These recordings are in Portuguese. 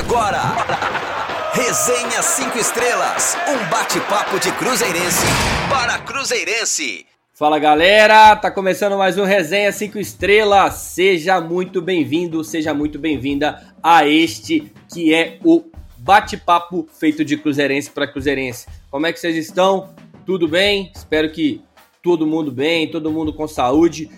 agora. Resenha 5 Estrelas, um bate-papo de Cruzeirense para Cruzeirense. Fala galera, tá começando mais um Resenha 5 Estrelas. Seja muito bem-vindo, seja muito bem-vinda a este que é o bate-papo feito de Cruzeirense para Cruzeirense. Como é que vocês estão? Tudo bem? Espero que todo mundo bem, todo mundo com saúde.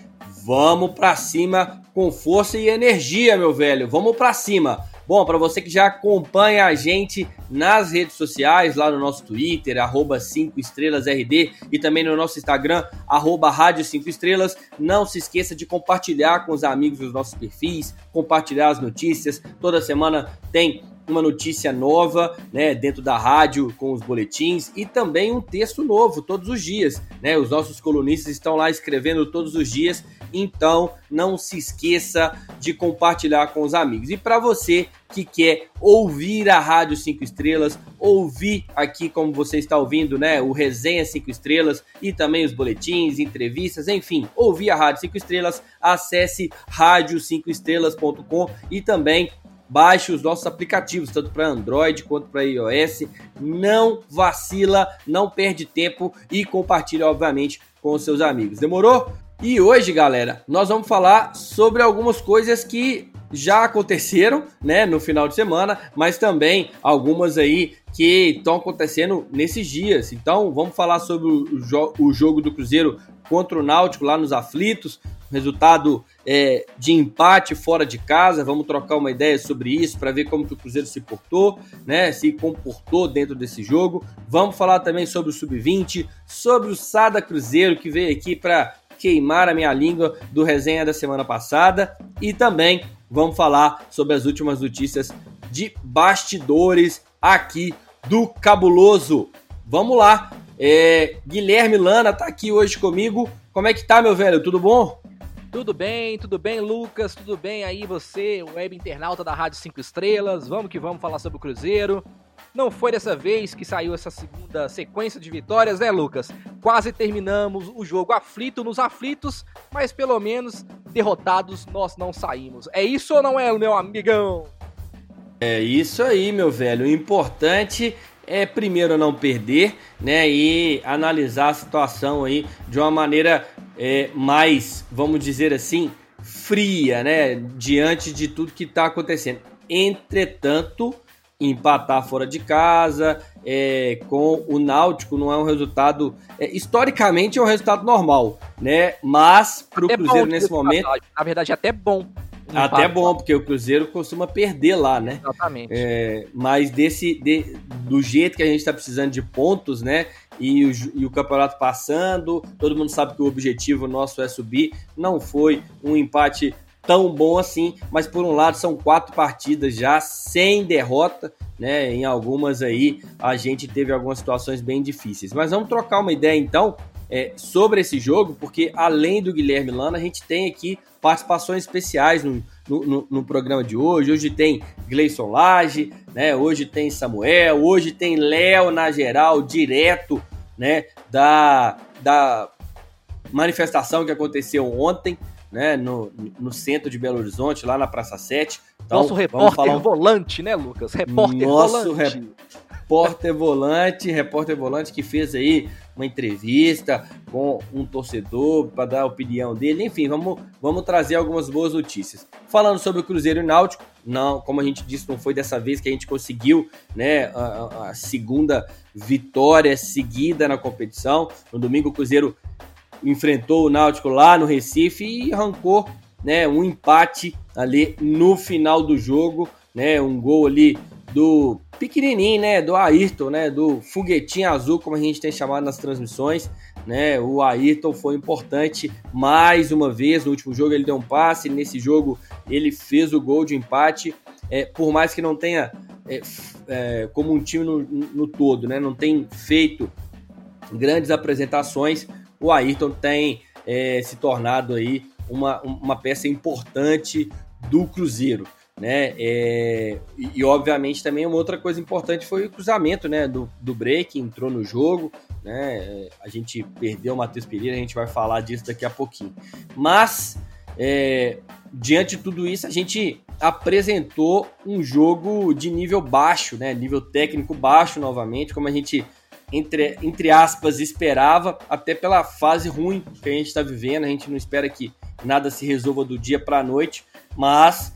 Vamos para cima com força e energia, meu velho. Vamos para cima. Bom, para você que já acompanha a gente nas redes sociais, lá no nosso Twitter, arroba 5 estrelas RD, e também no nosso Instagram, arroba Rádio 5 Estrelas, não se esqueça de compartilhar com os amigos os nossos perfis, compartilhar as notícias. Toda semana tem uma notícia nova, né, dentro da rádio com os boletins e também um texto novo todos os dias, né? Os nossos colunistas estão lá escrevendo todos os dias então, não se esqueça de compartilhar com os amigos. E para você que quer ouvir a Rádio 5 Estrelas, ouvir aqui como você está ouvindo, né, o Resenha 5 Estrelas e também os boletins, entrevistas, enfim, ouvir a Rádio 5 Estrelas, acesse rádio5estrelas.com e também baixe os nossos aplicativos, tanto para Android quanto para iOS. Não vacila, não perde tempo e compartilhe, obviamente, com os seus amigos. Demorou? E hoje, galera, nós vamos falar sobre algumas coisas que já aconteceram, né, no final de semana, mas também algumas aí que estão acontecendo nesses dias. Então, vamos falar sobre o, jo o, jogo do Cruzeiro contra o Náutico lá nos aflitos, resultado é, de empate fora de casa. Vamos trocar uma ideia sobre isso para ver como que o Cruzeiro se portou, né, se comportou dentro desse jogo. Vamos falar também sobre o sub-20, sobre o Sada Cruzeiro que veio aqui para queimar a minha língua do resenha da semana passada e também vamos falar sobre as últimas notícias de bastidores aqui do Cabuloso. Vamos lá, é, Guilherme Lana tá aqui hoje comigo. Como é que tá, meu velho? Tudo bom? Tudo bem, tudo bem, Lucas? Tudo bem aí você, web internauta da Rádio 5 Estrelas? Vamos que vamos falar sobre o Cruzeiro. Não foi dessa vez que saiu essa segunda sequência de vitórias, né, Lucas? Quase terminamos o jogo aflito nos aflitos, mas pelo menos derrotados nós não saímos. É isso ou não é, meu amigão? É isso aí, meu velho. O importante é primeiro não perder, né, e analisar a situação aí de uma maneira é, mais, vamos dizer assim, fria, né, diante de tudo que está acontecendo. Entretanto, empatar fora de casa é, com o Náutico não é um resultado é, historicamente é um resultado normal, né? Mas para o Cruzeiro nesse momento, na verdade é até bom. Até bom, porque o Cruzeiro costuma perder lá, né? Exatamente. É, mas desse, de, do jeito que a gente está precisando de pontos, né? E o, e o campeonato passando, todo mundo sabe que o objetivo nosso é subir. Não foi um empate tão bom assim, mas por um lado são quatro partidas já sem derrota, né? Em algumas aí a gente teve algumas situações bem difíceis. Mas vamos trocar uma ideia então é, sobre esse jogo, porque além do Guilherme Lana, a gente tem aqui participações especiais no, no, no, programa de hoje. Hoje tem Gleison Lage, né? Hoje tem Samuel, hoje tem Léo na geral, direto, né? Da, da manifestação que aconteceu ontem né, no, no centro de Belo Horizonte, lá na Praça 7. Então, Nosso repórter falar... volante, né, Lucas? Repórter Nosso volante. Repórter volante, repórter volante que fez aí uma entrevista com um torcedor para dar a opinião dele. Enfim, vamos, vamos trazer algumas boas notícias. Falando sobre o Cruzeiro e Náutico, não, como a gente disse, não foi dessa vez que a gente conseguiu, né, a, a segunda vitória seguida na competição. No domingo o Cruzeiro enfrentou o Náutico lá no Recife e arrancou né, um empate ali no final do jogo, né, um gol ali do pequenininho, né, do Ayrton, né, do foguetinho azul, como a gente tem chamado nas transmissões, né, o Ayrton foi importante mais uma vez, no último jogo ele deu um passe, nesse jogo ele fez o gol de empate, é, por mais que não tenha, é, é, como um time no, no todo, né, não tem feito grandes apresentações, o Ayrton tem é, se tornado aí uma, uma peça importante do Cruzeiro. Né? É, e, obviamente também uma outra coisa importante foi o cruzamento né, do, do break, entrou no jogo. Né? A gente perdeu o Matheus Pereira, a gente vai falar disso daqui a pouquinho. Mas é, diante de tudo isso, a gente apresentou um jogo de nível baixo, né? Nível técnico baixo novamente, como a gente entre, entre aspas esperava, até pela fase ruim que a gente está vivendo. A gente não espera que nada se resolva do dia para a noite, mas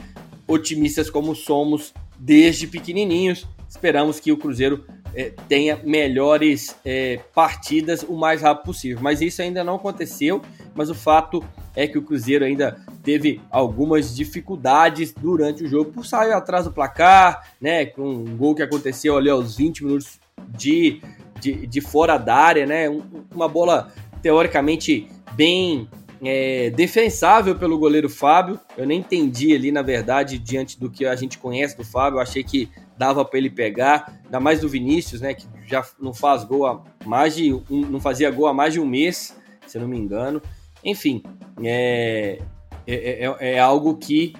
otimistas como somos desde pequenininhos, esperamos que o Cruzeiro é, tenha melhores é, partidas o mais rápido possível. Mas isso ainda não aconteceu, mas o fato é que o Cruzeiro ainda teve algumas dificuldades durante o jogo por sair atrás do placar, né? Com um gol que aconteceu ali aos 20 minutos de, de, de fora da área, né? uma bola teoricamente bem é, defensável pelo goleiro Fábio. Eu nem entendi ali, na verdade, diante do que a gente conhece do Fábio. Eu achei que dava para ele pegar, ainda mais do Vinícius, né? Que já não faz gol há mais de um, não fazia gol há mais de um mês, se eu não me engano. Enfim, é, é, é, é algo que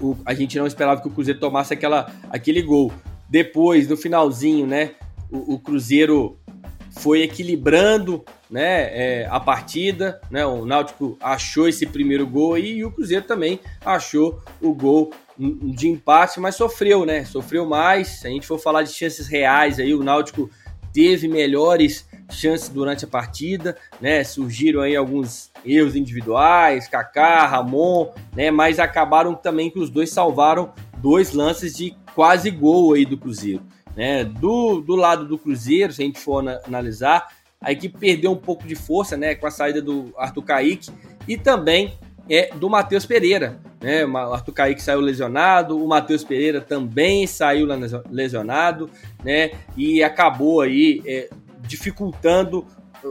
o, a gente não esperava que o Cruzeiro tomasse aquela, aquele gol. Depois, no finalzinho, né? O, o Cruzeiro foi equilibrando né, é, a partida. Né, o Náutico achou esse primeiro gol e o Cruzeiro também achou o gol de empate, mas sofreu, né? Sofreu mais. Se a gente for falar de chances reais, aí o Náutico teve melhores chances durante a partida, né? Surgiram aí alguns erros individuais, Kaká, Ramon, né? Mas acabaram também que os dois salvaram dois lances de quase gol aí do Cruzeiro, né? Do, do lado do Cruzeiro, se a gente for analisar, a equipe perdeu um pouco de força, né? Com a saída do Arthur Kaique e também é do Matheus Pereira, né? O Arthur Kaique saiu lesionado, o Matheus Pereira também saiu lesionado, né? E acabou aí é, dificultando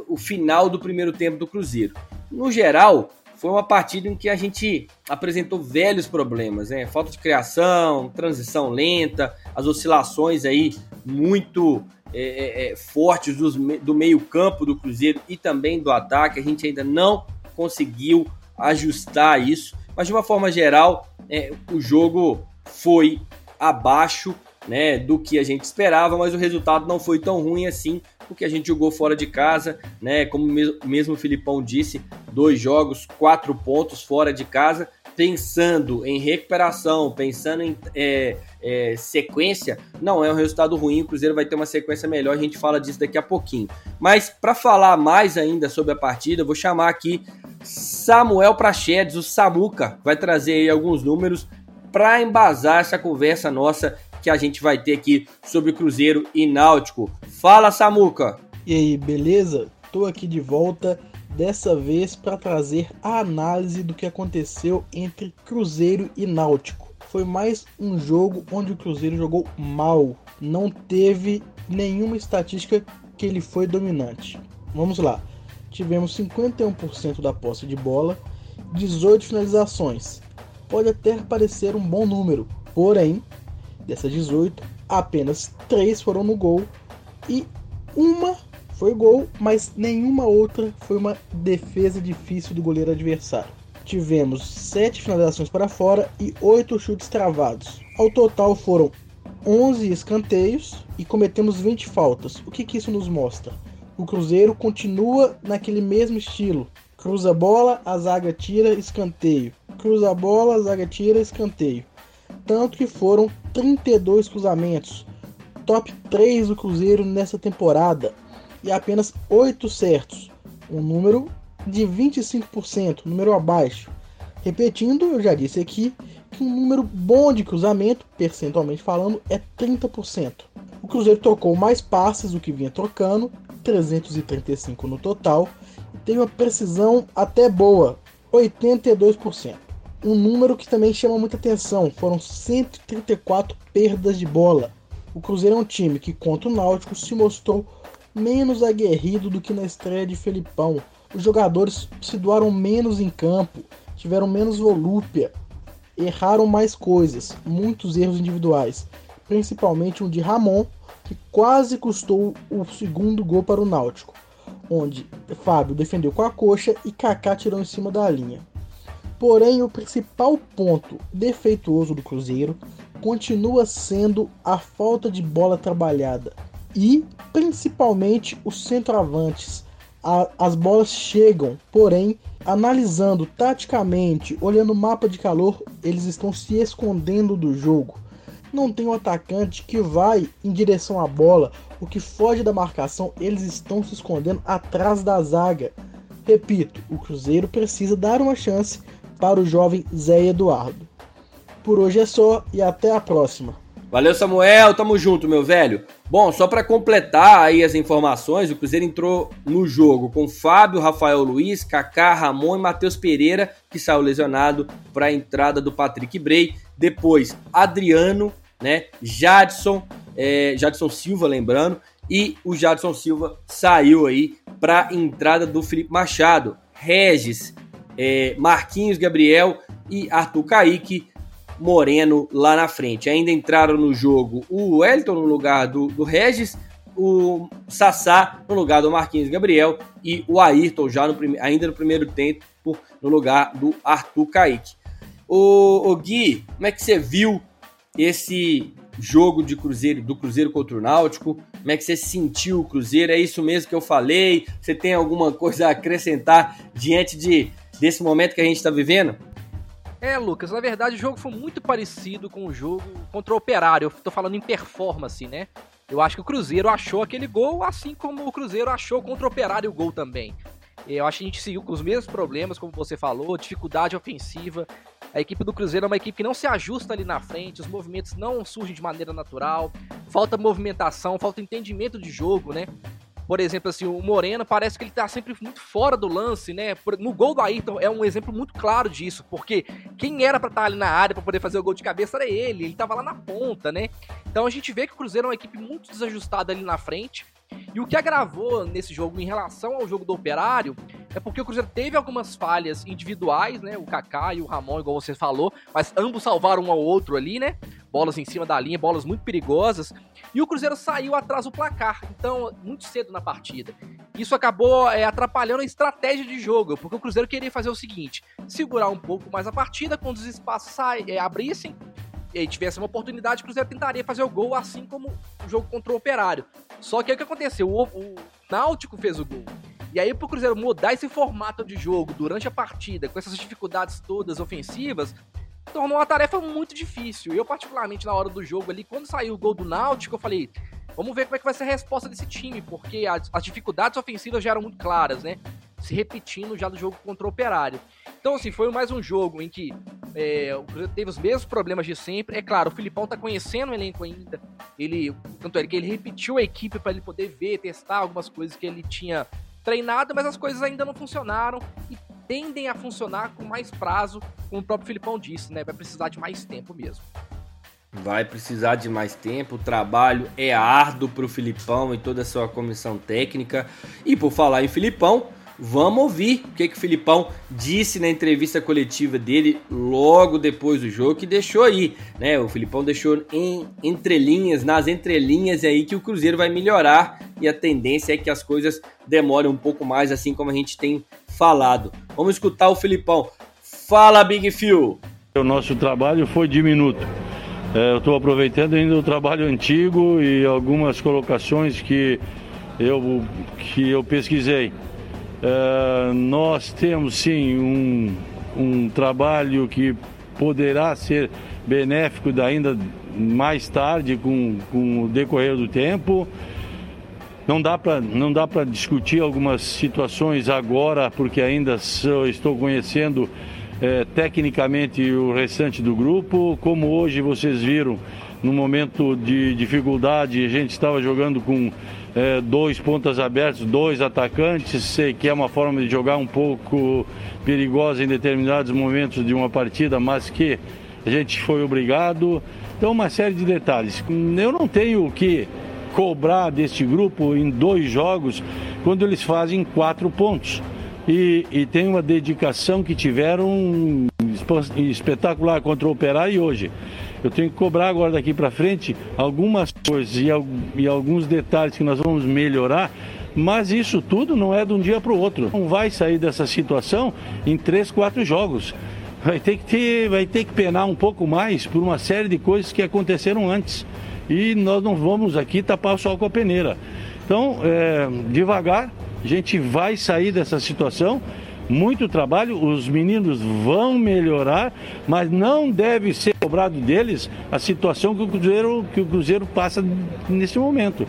o final do primeiro tempo do Cruzeiro. No geral, foi uma partida em que a gente apresentou velhos problemas, né? Falta de criação, transição lenta, as oscilações aí muito é, é, é fortes dos, do meio-campo do Cruzeiro e também do ataque. A gente ainda não conseguiu ajustar isso, mas de uma forma geral, é, o jogo foi abaixo né, do que a gente esperava, mas o resultado não foi tão ruim assim, porque a gente jogou fora de casa, né? Como mesmo o Filipão disse, dois jogos, quatro pontos fora de casa, pensando em recuperação, pensando em é, é, sequência, não é um resultado ruim. O Cruzeiro vai ter uma sequência melhor, a gente fala disso daqui a pouquinho. Mas para falar mais ainda sobre a partida, eu vou chamar aqui Samuel Prachedes, o Samuca, vai trazer aí alguns números para embasar essa conversa nossa que a gente vai ter aqui sobre Cruzeiro e Náutico. Fala, Samuca! E aí, beleza? Tô aqui de volta, dessa vez para trazer a análise do que aconteceu entre Cruzeiro e Náutico. Foi mais um jogo onde o Cruzeiro jogou mal, não teve nenhuma estatística que ele foi dominante. Vamos lá. Tivemos 51% da posse de bola, 18 finalizações. Pode até parecer um bom número, porém Dessas 18, apenas 3 foram no gol e uma foi gol, mas nenhuma outra foi uma defesa difícil do goleiro adversário. Tivemos 7 finalizações para fora e 8 chutes travados. Ao total foram 11 escanteios e cometemos 20 faltas. O que, que isso nos mostra? O Cruzeiro continua naquele mesmo estilo. Cruza a bola, a zaga tira, escanteio. Cruza a bola, a zaga tira, escanteio tanto que foram 32 cruzamentos, top 3 do Cruzeiro nessa temporada e apenas 8 certos, um número de 25%, número abaixo. Repetindo, eu já disse aqui que um número bom de cruzamento, percentualmente falando, é 30%. O Cruzeiro trocou mais passes do que vinha trocando, 335 no total, e teve uma precisão até boa, 82% um número que também chama muita atenção. Foram 134 perdas de bola. O Cruzeiro é um time que, contra o Náutico, se mostrou menos aguerrido do que na estreia de Felipão. Os jogadores se doaram menos em campo, tiveram menos volúpia, erraram mais coisas, muitos erros individuais, principalmente um de Ramon, que quase custou o segundo gol para o Náutico, onde Fábio defendeu com a coxa e Kaká tirou em cima da linha. Porém, o principal ponto defeituoso do Cruzeiro continua sendo a falta de bola trabalhada e principalmente os centroavantes. A, as bolas chegam, porém Analisando taticamente, olhando o mapa de calor, eles estão se escondendo do jogo. Não tem um atacante que vai em direção à bola, o que foge da marcação, eles estão se escondendo atrás da zaga. Repito, o Cruzeiro precisa dar uma chance para o jovem Zé Eduardo. Por hoje é só e até a próxima. Valeu, Samuel. Tamo junto, meu velho. Bom, só para completar aí as informações, o Cruzeiro entrou no jogo com Fábio, Rafael Luiz, Kaká, Ramon e Matheus Pereira, que saiu lesionado para a entrada do Patrick Bray. Depois, Adriano, né? Jadson, é, Jadson Silva, lembrando, e o Jadson Silva saiu aí para a entrada do Felipe Machado. Regis, é, Marquinhos Gabriel e Arthur Kaique Moreno lá na frente. Ainda entraram no jogo o Wellington no lugar do, do Regis, o Sassá no lugar do Marquinhos Gabriel e o Ayrton já no, ainda no primeiro tempo no lugar do Arthur Kaique. O, o Gui, como é que você viu esse jogo de Cruzeiro, do Cruzeiro contra o Náutico? Como é que você sentiu o Cruzeiro? É isso mesmo que eu falei? Você tem alguma coisa a acrescentar diante de, desse momento que a gente está vivendo? É, Lucas, na verdade o jogo foi muito parecido com o jogo contra o Operário. Eu tô falando em performance, né? Eu acho que o Cruzeiro achou aquele gol, assim como o Cruzeiro achou contra o Operário o gol também. Eu acho que a gente seguiu com os mesmos problemas, como você falou, dificuldade ofensiva. A equipe do Cruzeiro é uma equipe que não se ajusta ali na frente, os movimentos não surgem de maneira natural, falta movimentação, falta entendimento de jogo, né? Por exemplo, assim, o Moreno parece que ele tá sempre muito fora do lance, né? No gol do Ayrton é um exemplo muito claro disso, porque quem era para estar tá ali na área para poder fazer o gol de cabeça era ele, ele tava lá na ponta, né? Então a gente vê que o Cruzeiro é uma equipe muito desajustada ali na frente. E o que agravou nesse jogo em relação ao jogo do Operário é porque o Cruzeiro teve algumas falhas individuais, né? O Kaká e o Ramon, igual você falou, mas ambos salvaram um ao outro ali, né? Bolas em cima da linha, bolas muito perigosas. E o Cruzeiro saiu atrás do placar, então, muito cedo na partida. Isso acabou é, atrapalhando a estratégia de jogo, porque o Cruzeiro queria fazer o seguinte: segurar um pouco mais a partida, quando os espaços é, abrissem, e tivesse uma oportunidade, o Cruzeiro tentaria fazer o gol, assim como o jogo contra o Operário. Só que o que aconteceu? O, o Náutico fez o gol. E aí, pro Cruzeiro mudar esse formato de jogo durante a partida, com essas dificuldades todas ofensivas, tornou uma tarefa muito difícil. Eu, particularmente, na hora do jogo ali, quando saiu o gol do Náutico, eu falei, vamos ver como é que vai ser a resposta desse time, porque as, as dificuldades ofensivas já eram muito claras, né? Se repetindo já do jogo contra o Operário. Então, assim, foi mais um jogo em que é, o Cruzeiro teve os mesmos problemas de sempre. É claro, o Filipão tá conhecendo o elenco ainda. Ele, tanto é que ele repetiu a equipe para ele poder ver, testar algumas coisas que ele tinha treinado, mas as coisas ainda não funcionaram e tendem a funcionar com mais prazo, como o próprio Filipão disse, né? Vai precisar de mais tempo mesmo. Vai precisar de mais tempo, o trabalho é árduo para o Filipão e toda a sua comissão técnica. E por falar em Filipão, vamos ouvir o que, que o Filipão disse na entrevista coletiva dele logo depois do jogo, que deixou aí, né? O Filipão deixou em entrelinhas, nas entrelinhas aí que o Cruzeiro vai melhorar e a tendência é que as coisas demorem um pouco mais, assim como a gente tem falado. Vamos escutar o Filipão. Fala, Big Phil! O nosso trabalho foi diminuto. É, eu estou aproveitando ainda o trabalho antigo e algumas colocações que eu, que eu pesquisei. É, nós temos sim um, um trabalho que poderá ser benéfico ainda mais tarde com, com o decorrer do tempo. Não dá para não dá para discutir algumas situações agora porque ainda estou conhecendo é, tecnicamente o restante do grupo. Como hoje vocês viram, no momento de dificuldade, a gente estava jogando com é, dois pontas abertos, dois atacantes, sei que é uma forma de jogar um pouco perigosa em determinados momentos de uma partida, mas que a gente foi obrigado. Então, uma série de detalhes. Eu não tenho o que cobrar deste grupo em dois jogos quando eles fazem quatro pontos. E, e tem uma dedicação que tiveram espetacular contra o Operário e hoje. Eu tenho que cobrar agora daqui para frente algumas coisas e, e alguns detalhes que nós vamos melhorar mas isso tudo não é de um dia para o outro. Não vai sair dessa situação em três, quatro jogos. Vai ter que ter, vai ter que penar um pouco mais por uma série de coisas que aconteceram antes e nós não vamos aqui tapar o sol com a peneira. Então, é, devagar, a gente vai sair dessa situação, muito trabalho, os meninos vão melhorar, mas não deve ser cobrado deles a situação que o Cruzeiro, que o Cruzeiro passa nesse momento.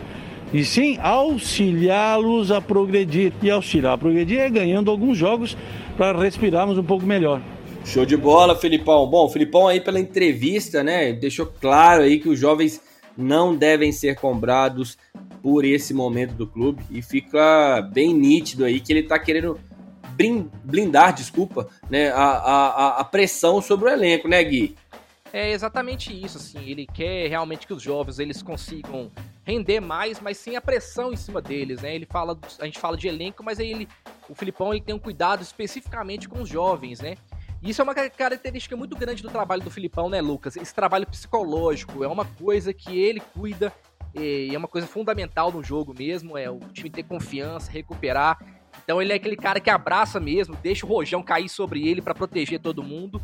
E sim auxiliá-los a progredir. E auxiliar a progredir é ganhando alguns jogos para respirarmos um pouco melhor. Show de bola, Filipão. Bom, Filipão aí pela entrevista, né, deixou claro aí que os jovens não devem ser cobrados por esse momento do clube e fica bem nítido aí que ele tá querendo blindar, desculpa, né, a, a, a pressão sobre o elenco, né, Gui? É exatamente isso, assim, ele quer realmente que os jovens eles consigam render mais, mas sem a pressão em cima deles, né? Ele fala, a gente fala de elenco, mas ele, o Filipão ele tem um cuidado especificamente com os jovens, né? Isso é uma característica muito grande do trabalho do Filipão, né, Lucas? Esse trabalho psicológico é uma coisa que ele cuida e é uma coisa fundamental no jogo mesmo, é o time ter confiança, recuperar. Então ele é aquele cara que abraça mesmo, deixa o rojão cair sobre ele para proteger todo mundo.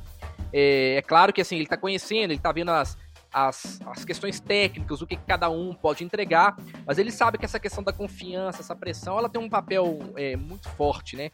É, é, claro que assim, ele tá conhecendo, ele tá vendo as, as, as questões técnicas, o que cada um pode entregar, mas ele sabe que essa questão da confiança, essa pressão, ela tem um papel é, muito forte, né?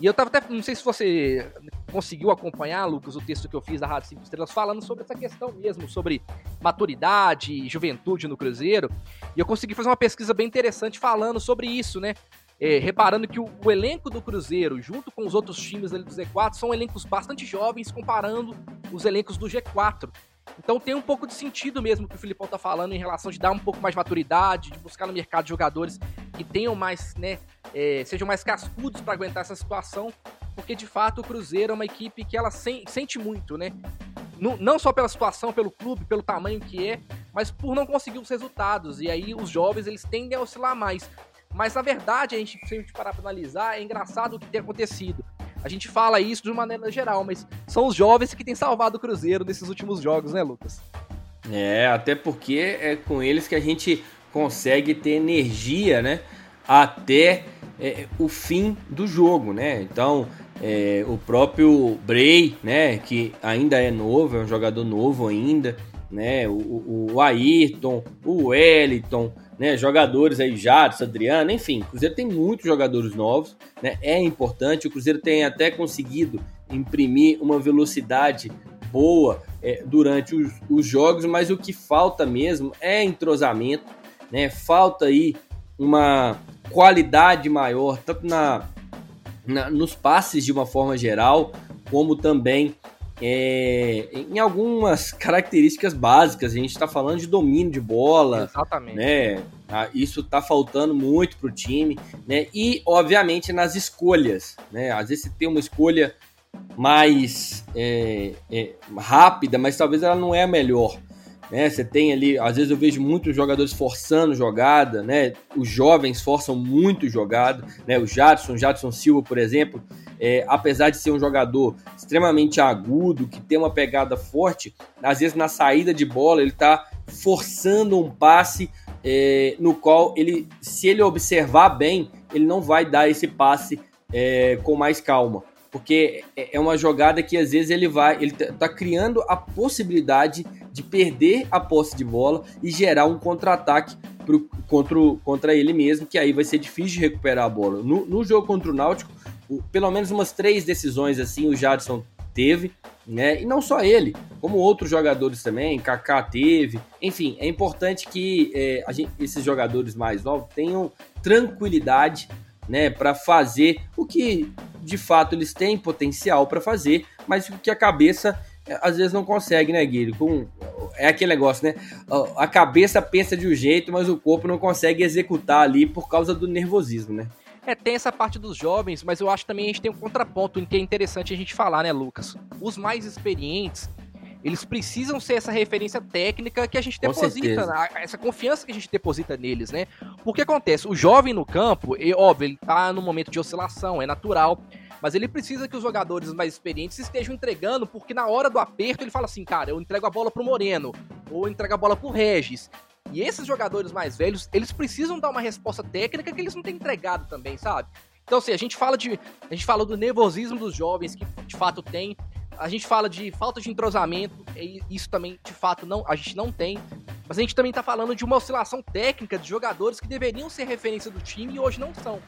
E eu tava até, não sei se você conseguiu acompanhar, Lucas, o texto que eu fiz da Rádio 5 Estrelas, falando sobre essa questão mesmo, sobre maturidade, juventude no Cruzeiro. E eu consegui fazer uma pesquisa bem interessante falando sobre isso, né? É, reparando que o, o, elenco do Cruzeiro, junto com os outros times ali do Z4, são elencos bastante jovens comparando os elencos do G4. Então tem um pouco de sentido mesmo que o Filipão tá falando em relação de dar um pouco mais de maturidade, de buscar no mercado jogadores que tenham mais, né, é, sejam mais cascudos para aguentar essa situação, porque de fato o Cruzeiro é uma equipe que ela sen sente muito, né? não só pela situação, pelo clube, pelo tamanho que é, mas por não conseguir os resultados. E aí os jovens eles tendem a oscilar mais. Mas na verdade, a gente, se a gente parar para analisar, é engraçado o que tem acontecido. A gente fala isso de uma maneira geral, mas são os jovens que têm salvado o Cruzeiro nesses últimos jogos, né, Lucas? É, até porque é com eles que a gente consegue ter energia, né? Até é, o fim do jogo, né? Então, é, o próprio Bray, né? Que ainda é novo, é um jogador novo ainda, né? O, o Ayrton, o Wellington, né, jogadores aí, Jadson, Adriano, enfim, o Cruzeiro tem muitos jogadores novos, né, é importante, o Cruzeiro tem até conseguido imprimir uma velocidade boa é, durante os, os, jogos, mas o que falta mesmo é entrosamento, né, falta aí uma qualidade maior, tanto na, na nos passes de uma forma geral, como também é, em algumas características básicas. A gente está falando de domínio de bola. Exatamente. Né? Ah, isso está faltando muito para o time. Né? E, obviamente, nas escolhas. Né? Às vezes você tem uma escolha mais é, é, rápida, mas talvez ela não é a melhor. Né? Você tem ali, às vezes eu vejo muitos jogadores forçando jogada, né? Os jovens forçam muito jogada, né? O Jadson, Jadson Silva, por exemplo, é, apesar de ser um jogador extremamente agudo, que tem uma pegada forte, às vezes na saída de bola ele está forçando um passe é, no qual ele, se ele observar bem, ele não vai dar esse passe é, com mais calma porque é, é uma jogada que às vezes ele vai, ele tá, tá criando a possibilidade de perder a posse de bola e gerar um contra-ataque contra, contra ele mesmo, que aí vai ser difícil de recuperar a bola. No, no jogo contra o Náutico, o, pelo menos umas três decisões assim o Jadson teve, né? E não só ele, como outros jogadores também, Kaká teve. Enfim, é importante que é, gente, esses jogadores mais novos tenham tranquilidade, né, para fazer o que de fato eles têm potencial para fazer, mas o que a cabeça é, às vezes não consegue, né, Guilherme? Com, é aquele negócio, né? A cabeça pensa de um jeito, mas o corpo não consegue executar ali por causa do nervosismo, né? É, tem essa parte dos jovens, mas eu acho também a gente tem um contraponto em que é interessante a gente falar, né, Lucas? Os mais experientes, eles precisam ser essa referência técnica que a gente deposita, essa confiança que a gente deposita neles, né? Porque acontece, o jovem no campo, e, óbvio, ele tá num momento de oscilação, é natural, mas ele precisa que os jogadores mais experientes estejam entregando, porque na hora do aperto ele fala assim, cara, eu entrego a bola pro Moreno, ou entrego a bola pro Regis. E esses jogadores mais velhos, eles precisam dar uma resposta técnica que eles não têm entregado também, sabe? Então, assim, a gente fala de. A gente fala do nervosismo dos jovens, que de fato tem. A gente fala de falta de entrosamento, e isso também, de fato, não, a gente não tem. Mas a gente também tá falando de uma oscilação técnica de jogadores que deveriam ser referência do time e hoje não são.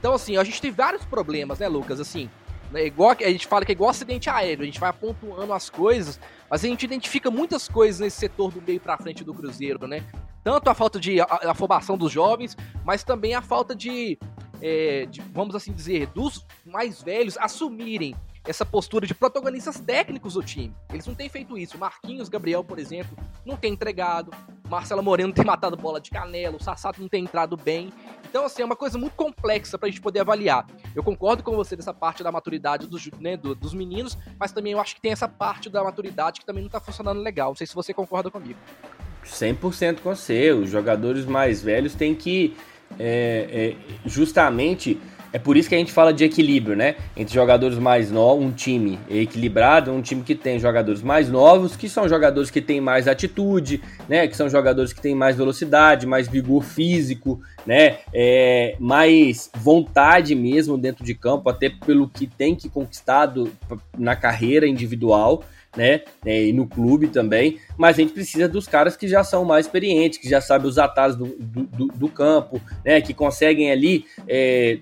Então, assim, a gente tem vários problemas, né, Lucas? Assim, Né? Igual, a gente fala que é igual acidente aéreo, a gente vai pontuando as coisas, mas a gente identifica muitas coisas nesse setor do meio para frente do Cruzeiro, né? Tanto a falta de afobação dos jovens, mas também a falta de, é, de, vamos assim dizer, dos mais velhos assumirem essa postura de protagonistas técnicos do time. Eles não têm feito isso. Marquinhos Gabriel, por exemplo, não tem entregado. Marcelo Moreno tem matado bola de canela. O Sassato não tem entrado bem. Então, assim, é uma coisa muito complexa pra gente poder avaliar. Eu concordo com você dessa parte da maturidade dos, né, do, dos meninos, mas também eu acho que tem essa parte da maturidade que também não tá funcionando legal. Não sei se você concorda comigo. 100% com você. Os jogadores mais velhos têm que é, é, justamente é por isso que a gente fala de equilíbrio, né? Entre jogadores mais novos, um time equilibrado, um time que tem jogadores mais novos, que são jogadores que têm mais atitude, né? Que são jogadores que têm mais velocidade, mais vigor físico, né? É, mais vontade mesmo dentro de campo, até pelo que tem que conquistado na carreira individual. Né, é, e no clube também, mas a gente precisa dos caras que já são mais experientes, que já sabem os atalhos do, do, do campo, né, que conseguem ali é,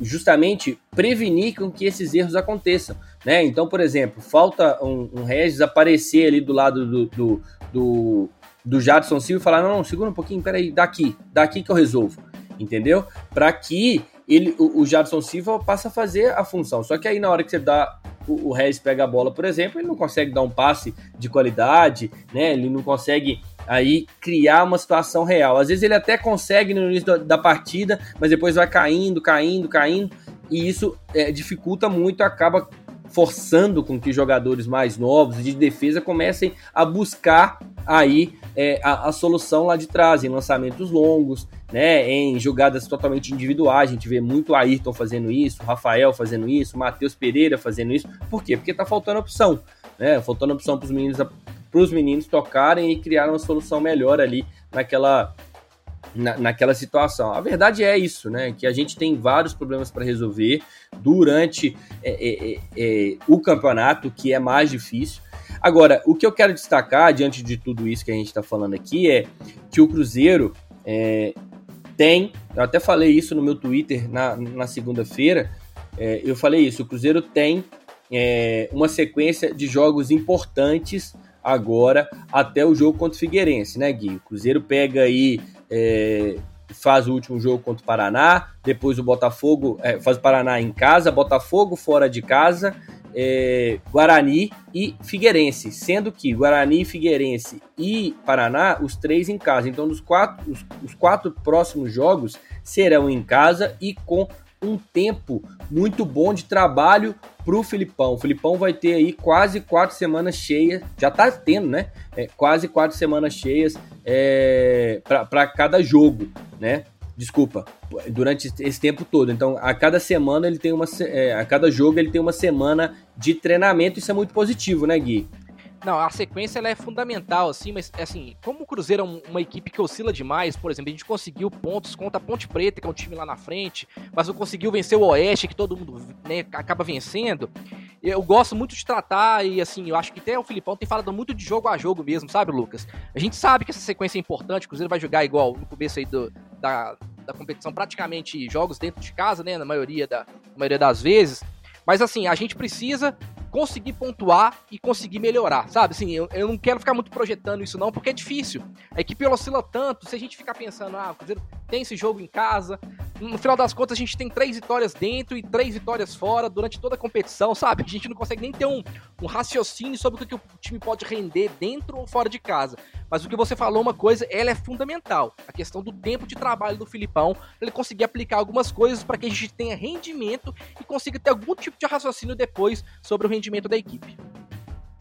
justamente prevenir com que esses erros aconteçam. Né? Então, por exemplo, falta um, um Regis aparecer ali do lado do, do, do, do Jadson Silva e falar: não, não, segura um pouquinho, peraí, daqui, daqui que eu resolvo. Entendeu? Para que ele, o, o Jadson Silva passe a fazer a função. Só que aí na hora que você dá o, o Regis pega a bola, por exemplo, ele não consegue dar um passe de qualidade, né? Ele não consegue aí criar uma situação real. Às vezes ele até consegue no início da partida, mas depois vai caindo, caindo, caindo, e isso é, dificulta muito, acaba forçando com que jogadores mais novos de defesa comecem a buscar aí é, a, a, solução lá de trás, em lançamentos longos, né, em jogadas totalmente individuais. A gente vê muito Ayrton fazendo isso, Rafael fazendo isso, Matheus Pereira fazendo isso. Por quê? Porque tá faltando opção, né? Faltando opção para os meninos para os meninos tocarem e criar uma solução melhor ali naquela, na, naquela situação. A verdade é isso, né? Que a gente tem vários problemas para resolver durante é, é, é, é, o campeonato, que é mais difícil. Agora, o que eu quero destacar diante de tudo isso que a gente está falando aqui é que o Cruzeiro é, tem, eu até falei isso no meu Twitter na, na segunda-feira, é, eu falei isso, o Cruzeiro tem uma sequência de jogos importantes agora até o jogo contra o Figueirense, né, Gui? O Cruzeiro pega aí, é, faz o último jogo contra o Paraná, depois o Botafogo é, faz o Paraná em casa, Botafogo fora de casa, é, Guarani e Figueirense, sendo que Guarani, Figueirense e Paraná, os três em casa. Então, os quatro, os, os quatro próximos jogos serão em casa e com um tempo muito bom de trabalho pro Filipão. O Filipão vai ter aí quase quatro semanas cheias, já tá tendo, né? É, quase quatro semanas cheias é, para cada jogo, né? Desculpa, durante esse tempo todo. Então, a cada semana ele tem uma. É, a cada jogo ele tem uma semana de treinamento. Isso é muito positivo, né, Gui? Não, a sequência ela é fundamental, assim, mas assim, como o Cruzeiro é uma equipe que oscila demais, por exemplo, a gente conseguiu pontos contra a Ponte Preta, que é um time lá na frente, mas não conseguiu vencer o Oeste, que todo mundo né, acaba vencendo. Eu gosto muito de tratar, e assim, eu acho que até o Filipão tem falado muito de jogo a jogo mesmo, sabe, Lucas? A gente sabe que essa sequência é importante, o Cruzeiro vai jogar igual no começo aí do, da, da competição, praticamente jogos dentro de casa, né, na maioria, da, na maioria das vezes. Mas assim, a gente precisa conseguir pontuar e conseguir melhorar, sabe? Assim, eu, eu não quero ficar muito projetando isso não, porque é difícil. A equipe oscila tanto, se a gente ficar pensando, ah, o Cruzeiro tem esse jogo em casa, no final das contas a gente tem três vitórias dentro e três vitórias fora durante toda a competição, sabe? A gente não consegue nem ter um, um raciocínio sobre o que o time pode render dentro ou fora de casa. Mas o que você falou, uma coisa, ela é fundamental. A questão do tempo de trabalho do Filipão, ele conseguir aplicar algumas coisas para que a gente tenha rendimento e consiga ter algum tipo de raciocínio depois sobre o rendimento da equipe.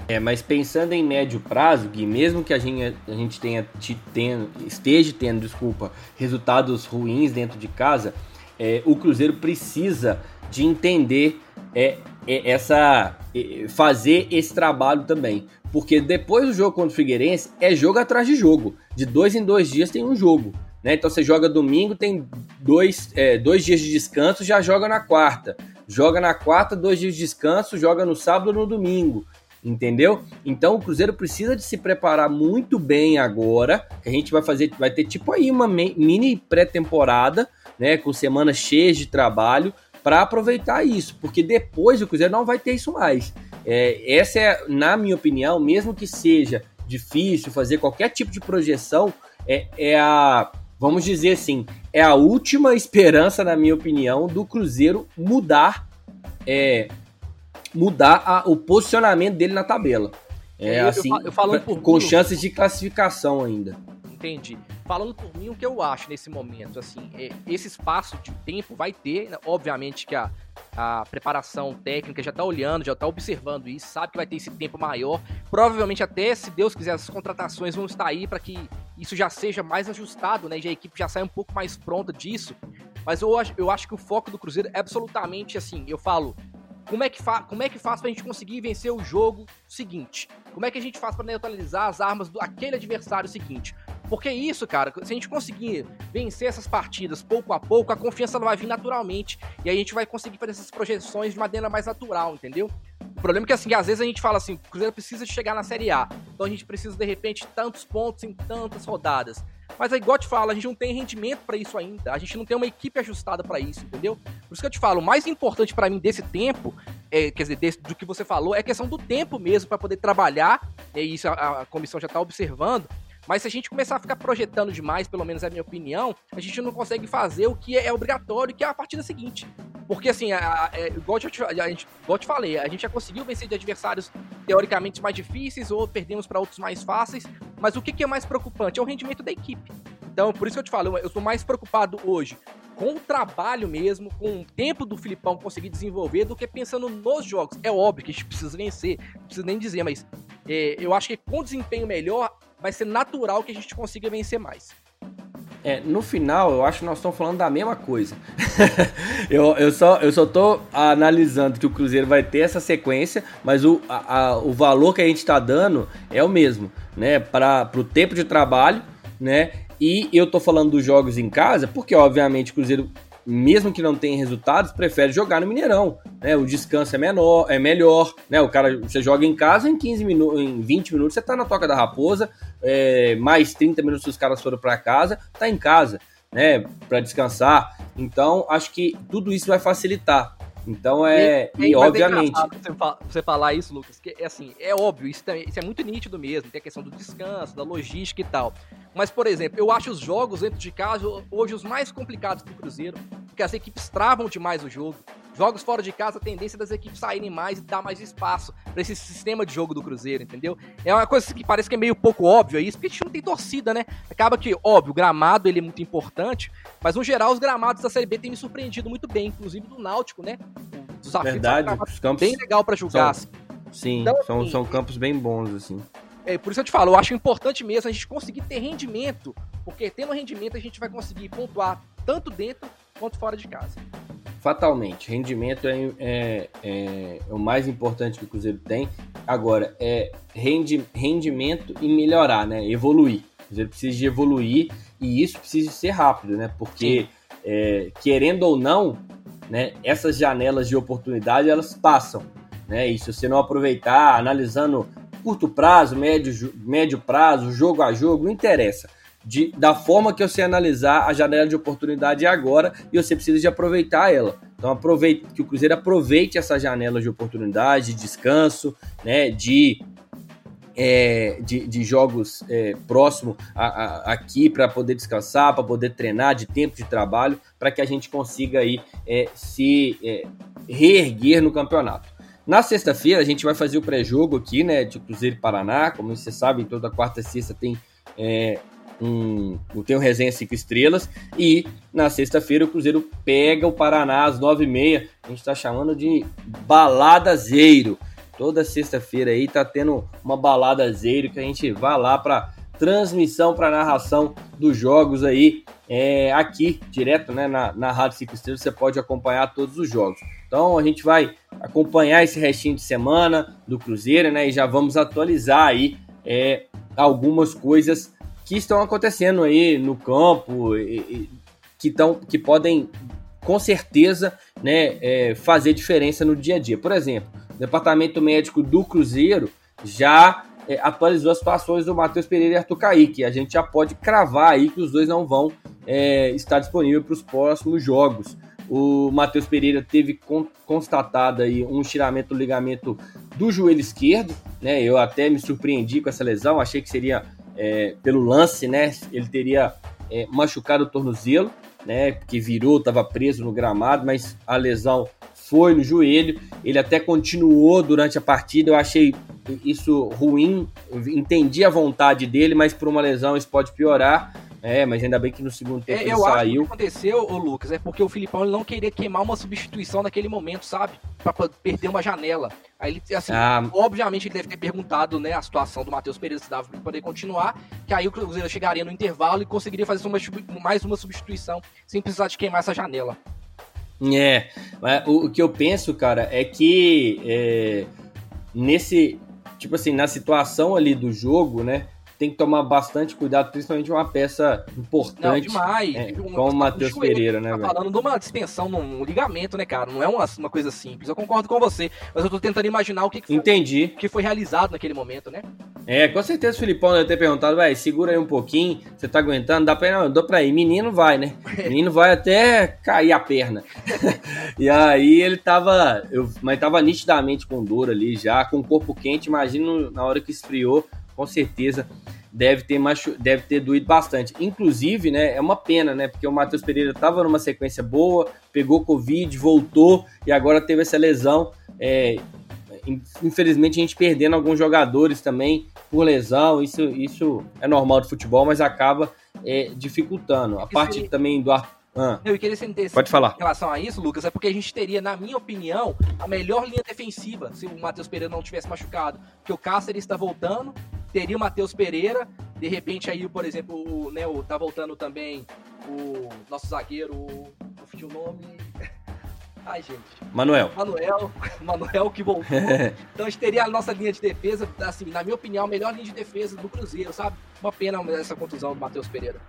É, mas pensando em médio prazo, Gui, mesmo que a gente, a gente tenha, tenha, esteja tendo, desculpa, resultados ruins dentro de casa, é, o Cruzeiro precisa de entender é, é, essa é, fazer esse trabalho também. Porque depois do jogo contra o Figueirense, é jogo atrás de jogo. De dois em dois dias tem um jogo. Né? Então você joga domingo, tem dois, é, dois dias de descanso, já joga na quarta. Joga na quarta, dois dias de descanso, joga no sábado ou no domingo entendeu? Então o Cruzeiro precisa de se preparar muito bem agora, a gente vai fazer, vai ter tipo aí uma mini pré-temporada, né, com semanas cheias de trabalho para aproveitar isso, porque depois o Cruzeiro não vai ter isso mais. É, essa é, na minha opinião, mesmo que seja difícil fazer qualquer tipo de projeção, é, é a, vamos dizer assim, é a última esperança, na minha opinião, do Cruzeiro mudar, é, mudar a, o posicionamento dele na tabela. É, eu, assim, eu, eu com chances de classificação ainda. Entendi. Falando por mim, o que eu acho nesse momento, assim, é, esse espaço de tempo vai ter, né? obviamente que a, a preparação técnica já tá olhando, já tá observando isso, sabe que vai ter esse tempo maior. Provavelmente até, se Deus quiser, as contratações vão estar aí para que isso já seja mais ajustado, né? E a equipe já saia um pouco mais pronta disso. Mas eu, eu acho que o foco do Cruzeiro é absolutamente assim, eu falo, como é que, fa como é que faz pra gente conseguir vencer o jogo seguinte? Como é que a gente faz para neutralizar as armas do aquele adversário seguinte? Porque isso, cara, se a gente conseguir vencer essas partidas pouco a pouco, a confiança vai vir naturalmente. E aí a gente vai conseguir fazer essas projeções de maneira mais natural, entendeu? O problema é que, assim, às vezes a gente fala assim, o Cruzeiro precisa chegar na Série A. Então a gente precisa, de repente, tantos pontos em tantas rodadas. Mas aí, igual eu te falo, a gente não tem rendimento para isso ainda. A gente não tem uma equipe ajustada para isso, entendeu? Por isso que eu te falo, o mais importante para mim desse tempo, é, quer dizer, desse, do que você falou, é a questão do tempo mesmo para poder trabalhar. E isso a, a comissão já está observando mas se a gente começar a ficar projetando demais, pelo menos é a minha opinião, a gente não consegue fazer o que é obrigatório, que é a partida seguinte. Porque, assim, a, a, é, igual, eu te, a gente, igual eu te falei, a gente já conseguiu vencer de adversários teoricamente mais difíceis ou perdemos para outros mais fáceis, mas o que, que é mais preocupante? É o rendimento da equipe. Então, por isso que eu te falo, eu sou mais preocupado hoje com o trabalho mesmo, com o tempo do Filipão conseguir desenvolver, do que pensando nos jogos. É óbvio que a gente precisa vencer, não preciso nem dizer, mas é, eu acho que com desempenho melhor, vai ser natural que a gente consiga vencer mais. É, no final, eu acho que nós estamos falando da mesma coisa. eu, eu, só, eu só tô analisando que o Cruzeiro vai ter essa sequência, mas o, a, a, o valor que a gente está dando é o mesmo, né? Para o tempo de trabalho, né? E eu tô falando dos jogos em casa, porque obviamente o Cruzeiro mesmo que não tenha resultados, prefere jogar no Mineirão, né? O descanso é menor, é melhor, né? O cara, você joga em casa em 15 minutos, em 20 minutos você tá na Toca da Raposa, é, mais 30 minutos os caras foram para casa, tá em casa, né? Para descansar. Então, acho que tudo isso vai facilitar. Então é. E, e, obviamente. Você, você falar isso, Lucas, que é assim, é óbvio, isso, isso é muito nítido mesmo. Tem a questão do descanso, da logística e tal. Mas, por exemplo, eu acho os jogos dentro de casa hoje os mais complicados do Cruzeiro, porque as equipes travam demais o jogo. Jogos fora de casa, a tendência das equipes saírem mais e dar mais espaço para esse sistema de jogo do Cruzeiro, entendeu? É uma coisa que parece que é meio pouco óbvio isso, porque a gente não tem torcida, né? Acaba que, óbvio, o gramado ele é muito importante, mas no geral os gramados da Série B têm me surpreendido muito bem, inclusive do Náutico, né? O desafio Verdade, os campos bem legal para jogar. São. Sim, então, são, assim, são campos bem bons, assim. É, por isso eu te falo, eu acho importante mesmo a gente conseguir ter rendimento, porque tendo rendimento a gente vai conseguir pontuar tanto dentro quanto fora de casa. Fatalmente, rendimento é, é, é, o mais importante que o Cruzeiro tem. Agora, é rendi, rendimento e melhorar, né? Evoluir. O Cruzeiro precisa de evoluir e isso precisa ser rápido, né? Porque, é, querendo ou não, né, essas janelas de oportunidade elas passam. Né? E se você não aproveitar, analisando curto prazo, médio, médio prazo, jogo a jogo, não interessa. De, da forma que você analisar a janela de oportunidade agora e você precisa de aproveitar ela. Então aproveite que o Cruzeiro aproveite essa janela de oportunidade, de descanso, né, de é, de, de, jogos é, próximo a, a, aqui para poder descansar, para poder treinar, de tempo de trabalho, para que a gente consiga aí é, se é, reerguer no campeonato. Na sexta-feira a gente vai fazer o pré-jogo aqui, né, de Cruzeiro e Paraná. Como você sabe, toda quarta e sexta tem é, um, tem um resenha 5 estrelas. E na sexta-feira o Cruzeiro pega o Paraná às 9h30. A gente está chamando de baladazeiro. Toda sexta-feira aí tá tendo uma baladazeiro que a gente vai lá para transmissão para narração dos jogos aí é, aqui, direto né, na, na Rádio 5 Estrelas. Você pode acompanhar todos os jogos. Então a gente vai acompanhar esse restinho de semana do Cruzeiro, né? E já vamos atualizar aí é, algumas coisas que estão acontecendo aí no campo, e, e, que, tão, que podem com certeza né, é, fazer diferença no dia a dia. Por exemplo, o departamento médico do Cruzeiro já é, atualizou as situações do Matheus Pereira e Arthur Kaique. A gente já pode cravar aí que os dois não vão é, estar disponíveis para os próximos jogos O Matheus Pereira teve con constatado aí um estiramento do ligamento do joelho esquerdo, né? Eu até me surpreendi com essa lesão, achei que seria é, pelo lance, né? Ele teria é, machucado o tornozelo, né? Porque virou, estava preso no gramado, mas a lesão foi no joelho. Ele até continuou durante a partida. Eu achei isso ruim. entendi a vontade dele, mas por uma lesão isso pode piorar. É, mas ainda bem que no segundo tempo é, ele eu saiu. Acho que o que aconteceu, ô Lucas, é porque o Filipão ele não queria queimar uma substituição naquele momento, sabe? Pra perder uma janela. Aí ele, assim, ah. obviamente ele deve ter perguntado, né, a situação do Matheus Pereira se dava pra poder continuar, que aí o Cruzeiro chegaria no intervalo e conseguiria fazer uma, mais uma substituição sem precisar de queimar essa janela. É, o, o que eu penso, cara, é que é, nesse, tipo assim, na situação ali do jogo, né, tem que tomar bastante cuidado, principalmente uma peça importante. Não, demais. É, como o Matheus Pereira, né, tá velho? falando de uma distensão num ligamento, né, cara? Não é uma, uma coisa simples. Eu concordo com você, mas eu tô tentando imaginar o que, que foi, Entendi. que foi realizado naquele momento, né? É, com certeza o Filipão deve ter perguntado, vai, segura aí um pouquinho, você tá aguentando, dá pra ir, não, dá pra ir. Menino vai, né? Menino vai até cair a perna. e aí ele tava, eu, mas tava nitidamente com dor ali já, com o corpo quente, imagino na hora que esfriou, com certeza deve ter, machu... deve ter doído bastante. Inclusive, né, é uma pena, né, porque o Matheus Pereira estava numa sequência boa, pegou Covid, voltou e agora teve essa lesão. É... Infelizmente, a gente perdendo alguns jogadores também por lesão, isso, isso é normal do futebol, mas acaba é, dificultando. A parte também do Arthur ah. Eu queria entender Pode falar. em relação a isso, Lucas, é porque a gente teria, na minha opinião, a melhor linha defensiva se o Matheus Pereira não tivesse machucado. Porque o Cáceres está voltando, teria o Matheus Pereira, de repente aí, por exemplo, o, né, o, tá voltando também o nosso zagueiro, o, o nome. Ai, gente. Manuel. Manuel, Manuel que voltou. então a gente teria a nossa linha de defesa, assim, na minha opinião, a melhor linha de defesa do Cruzeiro, sabe? Uma pena essa contusão do Matheus Pereira.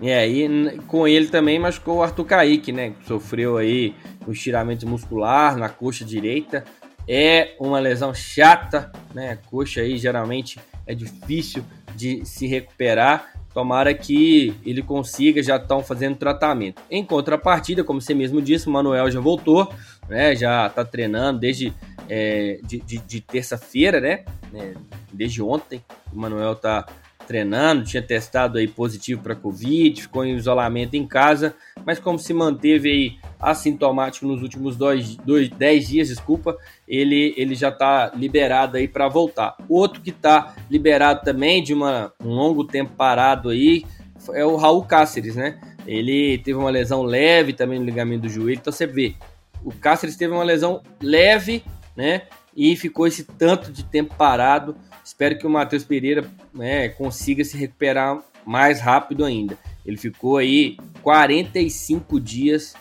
É, e com ele também machucou o Arthur Kaique, né? Sofreu aí um estiramento muscular na coxa direita. É uma lesão chata, né? A coxa aí geralmente é difícil de se recuperar. Tomara que ele consiga, já estão fazendo tratamento. Em contrapartida, como você mesmo disse, o Manuel já voltou, né? Já está treinando desde é, de, de, de terça-feira, né? É, desde ontem, o Manuel está treinando, tinha testado aí positivo para Covid, ficou em isolamento em casa, mas como se manteve aí assintomático nos últimos dois, dois dez dias, desculpa, ele, ele já está liberado aí para voltar. Outro que está liberado também de uma, um longo tempo parado aí é o Raul Cáceres, né? Ele teve uma lesão leve também no ligamento do joelho, então você vê, o Cáceres teve uma lesão leve, né? E ficou esse tanto de tempo parado Espero que o Matheus Pereira né, consiga se recuperar mais rápido ainda. Ele ficou aí 45 dias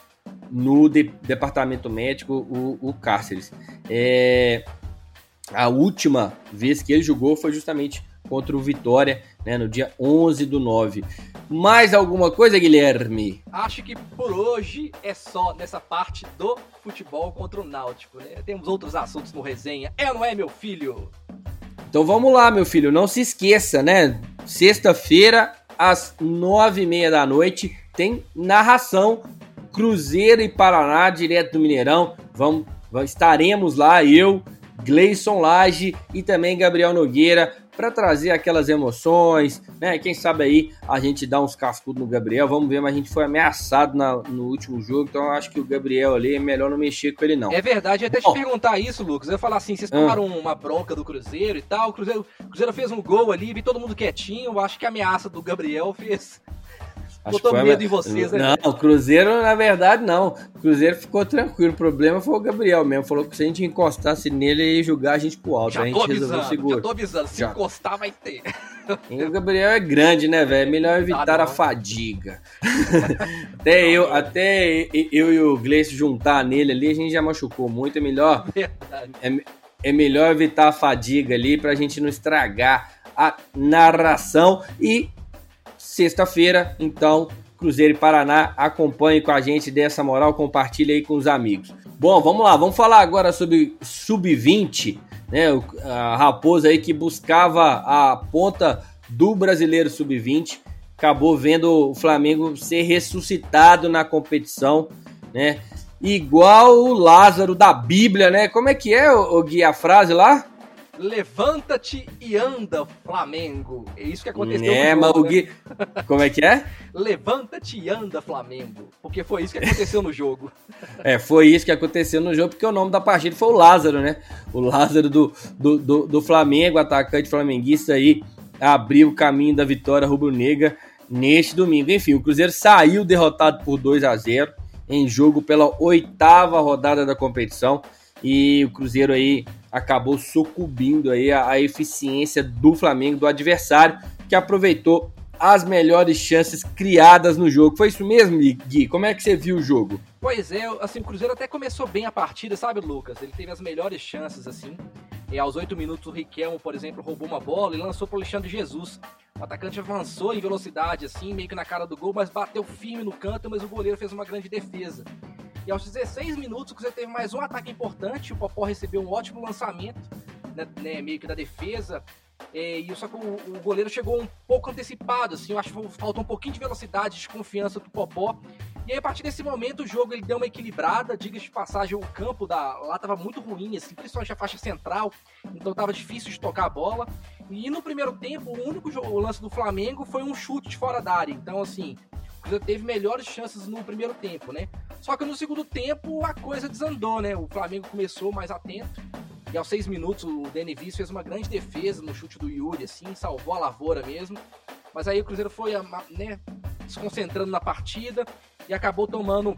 no de departamento médico, o, o Cáceres. É, a última vez que ele jogou foi justamente contra o Vitória, né, no dia 11 do 9. Mais alguma coisa, Guilherme? Acho que por hoje é só nessa parte do futebol contra o Náutico. Né? Temos outros assuntos no resenha. É não é, meu filho? Então vamos lá, meu filho, não se esqueça, né? Sexta-feira, às nove e meia da noite, tem narração Cruzeiro e Paraná, direto do Mineirão. Vamos, estaremos lá, eu, Gleison Lage e também Gabriel Nogueira para trazer aquelas emoções, né? Quem sabe aí a gente dá uns cascudos no Gabriel, vamos ver, mas a gente foi ameaçado na, no último jogo, então eu acho que o Gabriel ali é melhor não mexer com ele não. É verdade, até Bom, te perguntar isso, Lucas, eu ia falar assim, vocês tomaram ah. uma bronca do Cruzeiro e tal, o Cruzeiro, o Cruzeiro fez um gol ali, vi todo mundo quietinho, eu acho que a ameaça do Gabriel fez Botou medo em vocês, né? Não, o Cruzeiro, na verdade, não. O Cruzeiro ficou tranquilo. O problema foi o Gabriel mesmo. Falou que se a gente encostasse nele, ele ia julgar a gente pro alto. Já a gente avisando, seguro. Já tô avisando. Se já. encostar, vai ter. E o Gabriel é grande, né, velho? É melhor evitar a fadiga. até eu, até eu e o Gleice juntar nele ali, a gente já machucou muito. É melhor. É, é melhor evitar a fadiga ali pra gente não estragar a narração. E sexta-feira, então, Cruzeiro e Paraná, acompanhe com a gente, dê essa moral, compartilhe aí com os amigos. Bom, vamos lá, vamos falar agora sobre Sub-20, né? A Raposa aí que buscava a ponta do brasileiro Sub-20, acabou vendo o Flamengo ser ressuscitado na competição. né? Igual o Lázaro da Bíblia, né? Como é que é, o, o Gui, a frase lá? Levanta-te e anda, Flamengo. É isso que aconteceu é, no jogo, mas o Gui... Né? Como é que é? Levanta-te e anda, Flamengo. Porque foi isso que aconteceu no jogo. É, foi isso que aconteceu no jogo, porque o nome da partida foi o Lázaro, né? O Lázaro do, do, do, do Flamengo, atacante flamenguista aí, abriu o caminho da vitória rubro-negra neste domingo. Enfim, o Cruzeiro saiu derrotado por 2 a 0 em jogo pela oitava rodada da competição e o Cruzeiro aí acabou sucumbindo aí à eficiência do Flamengo, do adversário, que aproveitou as melhores chances criadas no jogo. Foi isso mesmo, Gui? Como é que você viu o jogo? Pois é, assim, o Cruzeiro até começou bem a partida, sabe, Lucas? Ele teve as melhores chances, assim. E aos oito minutos, o Riquelmo, por exemplo, roubou uma bola e lançou para o Alexandre Jesus. O atacante avançou em velocidade, assim, meio que na cara do gol, mas bateu firme no canto, mas o goleiro fez uma grande defesa. E aos 16 minutos, o Cruzeiro teve mais um ataque importante. O Popó recebeu um ótimo lançamento, né, né, meio que da defesa. É, e só que o, o, goleiro chegou um pouco antecipado, assim. Eu acho que faltou um pouquinho de velocidade, de confiança do Popó. E aí, a partir desse momento, o jogo ele deu uma equilibrada. Diga de passagem, o campo da, lá tava muito ruim, assim, principalmente a faixa central. Então tava difícil de tocar a bola. E no primeiro tempo, o único jogo, o lance do Flamengo foi um chute de fora da área. Então, assim, teve melhores chances no primeiro tempo, né? Só que no segundo tempo a coisa desandou, né? O Flamengo começou mais atento. E aos seis minutos o Denivis fez uma grande defesa no chute do Yuri, assim, salvou a lavoura mesmo. Mas aí o Cruzeiro foi né, se concentrando na partida e acabou tomando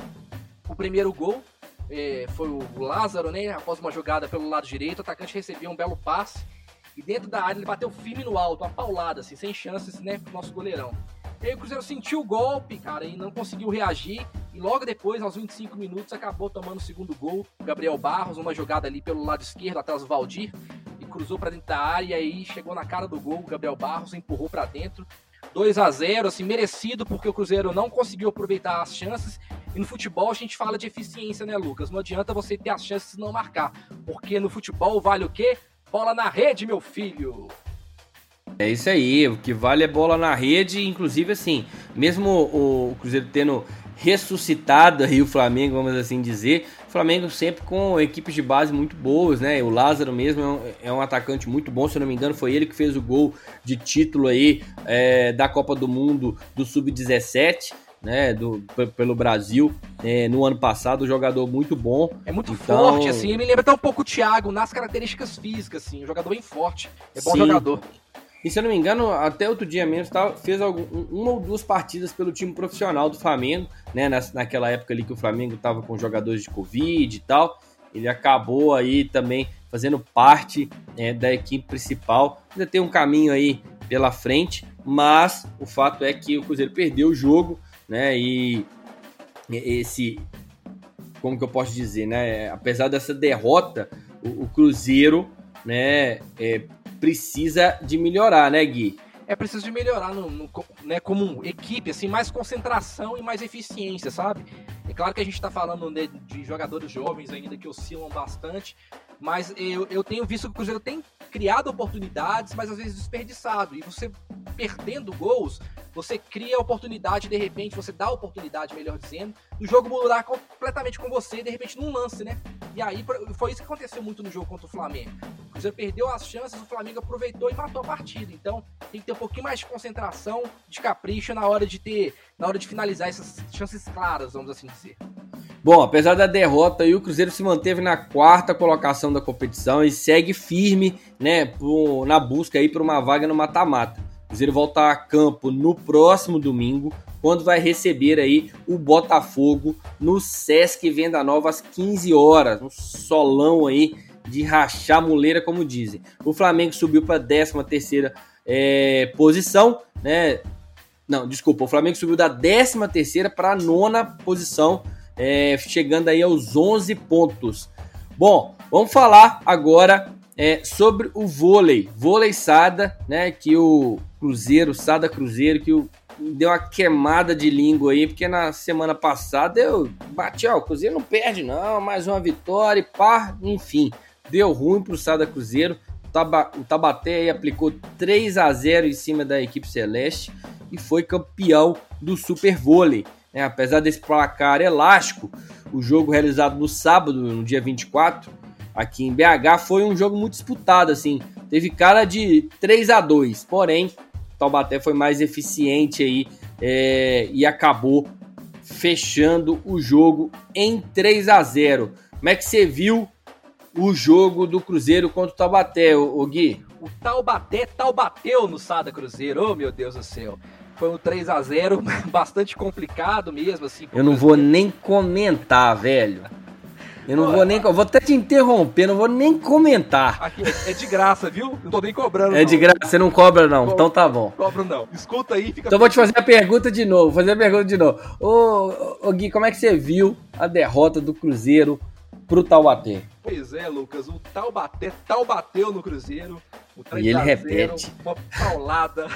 o primeiro gol. É, foi o Lázaro, né? Após uma jogada pelo lado direito, o atacante recebeu um belo passe. E dentro da área ele bateu firme no alto, uma paulada, assim, sem chances, né, pro nosso goleirão. E aí o Cruzeiro sentiu o golpe, cara, e não conseguiu reagir. E logo depois, aos 25 minutos, acabou tomando o segundo gol. Gabriel Barros, uma jogada ali pelo lado esquerdo, atrás do Valdir, e cruzou para dentro da área. E aí chegou na cara do gol. Gabriel Barros empurrou para dentro. 2 a 0 assim, merecido, porque o Cruzeiro não conseguiu aproveitar as chances. E no futebol a gente fala de eficiência, né, Lucas? Não adianta você ter as chances e não marcar. Porque no futebol vale o quê? Bola na rede, meu filho! É isso aí, o que vale é bola na rede, inclusive assim, mesmo o Cruzeiro tendo ressuscitado aí o Flamengo, vamos assim dizer, o Flamengo sempre com equipes de base muito boas, né? O Lázaro mesmo é um, é um atacante muito bom, se eu não me engano, foi ele que fez o gol de título aí é, da Copa do Mundo do Sub-17. Né, do, pelo Brasil é, no ano passado, um jogador muito bom. É muito então... forte, assim, me lembra até um pouco o Thiago nas características físicas, assim, um jogador bem forte, é bom Sim. jogador. E se eu não me engano, até outro dia mesmo tá, fez algum, uma ou duas partidas pelo time profissional do Flamengo, né? Na, naquela época ali que o Flamengo estava com jogadores de Covid e tal. Ele acabou aí também fazendo parte né, da equipe principal. Ainda tem um caminho aí pela frente, mas o fato é que o Cruzeiro perdeu o jogo, né? E esse, como que eu posso dizer, né? Apesar dessa derrota, o, o Cruzeiro, né? É, precisa de melhorar, né, Gui? É preciso de melhorar no, no, né, como equipe, assim, mais concentração e mais eficiência, sabe? É claro que a gente está falando de, de, jogadores jovens ainda que oscilam bastante, mas eu, eu tenho visto que o Cruzeiro tem criado oportunidades, mas às vezes desperdiçado. E você perdendo gols, você cria oportunidade, de repente, você dá oportunidade, melhor dizendo, do jogo mudar completamente com você, de repente, num lance, né? E aí foi isso que aconteceu muito no jogo contra o Flamengo. O Cruzeiro perdeu as chances, o Flamengo aproveitou e matou a partida. Então, tem que ter um pouquinho mais de concentração, de capricho na hora de ter, na hora de finalizar essas chances claras, vamos assim dizer. Bom, apesar da derrota, o Cruzeiro se manteve na quarta colocação da competição e segue firme, né, na busca aí por uma vaga no mata-mata. O Cruzeiro volta a campo no próximo domingo, quando vai receber aí o Botafogo no Sesc Venda Nova às 15 horas, um solão aí de rachar muleira, como dizem. O Flamengo subiu para a 13 terceira é, posição, né? Não, desculpa, o Flamengo subiu da 13 terceira para a nona posição é, chegando aí aos 11 pontos. Bom, vamos falar agora é, sobre o vôlei, vôlei Sada, né, que o Cruzeiro, Sada Cruzeiro, que o, deu uma queimada de língua aí, porque na semana passada eu bati, ó, o Cruzeiro não perde não, mais uma vitória e pá, enfim, deu ruim pro Sada Cruzeiro, o Tabaté aí aplicou 3 a 0 em cima da equipe celeste e foi campeão do Super Vôlei. Né? Apesar desse placar elástico, o jogo realizado no sábado, no dia 24, aqui em BH, foi um jogo muito disputado, assim. Teve cara de 3 a 2 porém, Taubaté foi mais eficiente aí é, e acabou fechando o jogo em 3 a 0 Como é que você viu o jogo do Cruzeiro contra o Taubaté, o, Gui? O Taubaté Taubateu no Sada Cruzeiro, oh meu Deus do céu. Foi um 3 a 0 bastante complicado mesmo, assim. Eu não vou nem comentar, velho. Eu não vou nem. Eu vou até te interromper, não vou nem comentar. Aqui, é de graça, viu? Não tô nem cobrando. É não. de graça, você não cobra, não. Co então tá bom. Cobro não. Escuta aí, fica. Então vou te fazer a pergunta de novo. Fazer a pergunta de novo. Ô, ô, Gui, como é que você viu a derrota do Cruzeiro pro Taubaté? Pois é, Lucas. O Taubaté, Taubateu no Cruzeiro. e ele repete. Uma paulada.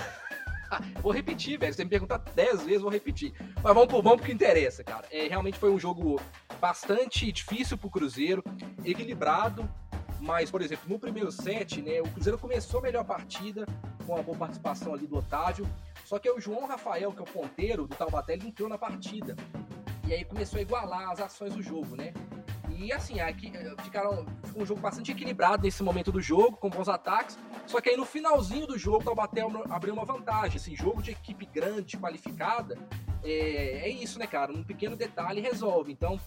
Vou repetir, velho. Você me perguntar 10 vezes, vou repetir. Mas vamos pro, vamos pro que interessa, cara. É, realmente foi um jogo bastante difícil pro Cruzeiro, equilibrado. Mas, por exemplo, no primeiro set, né, o Cruzeiro começou a melhor partida, com a boa participação ali do Otávio. Só que o João Rafael, que é o ponteiro do Taubaté, ele entrou na partida. E aí começou a igualar as ações do jogo, né? E assim, aqui eh, ficaram um jogo bastante equilibrado nesse momento do jogo, com bons ataques. Só que aí no finalzinho do jogo, o Taubaté abriu uma vantagem. Esse jogo de equipe grande, qualificada, é, é isso, né, cara? Um pequeno detalhe resolve. Então,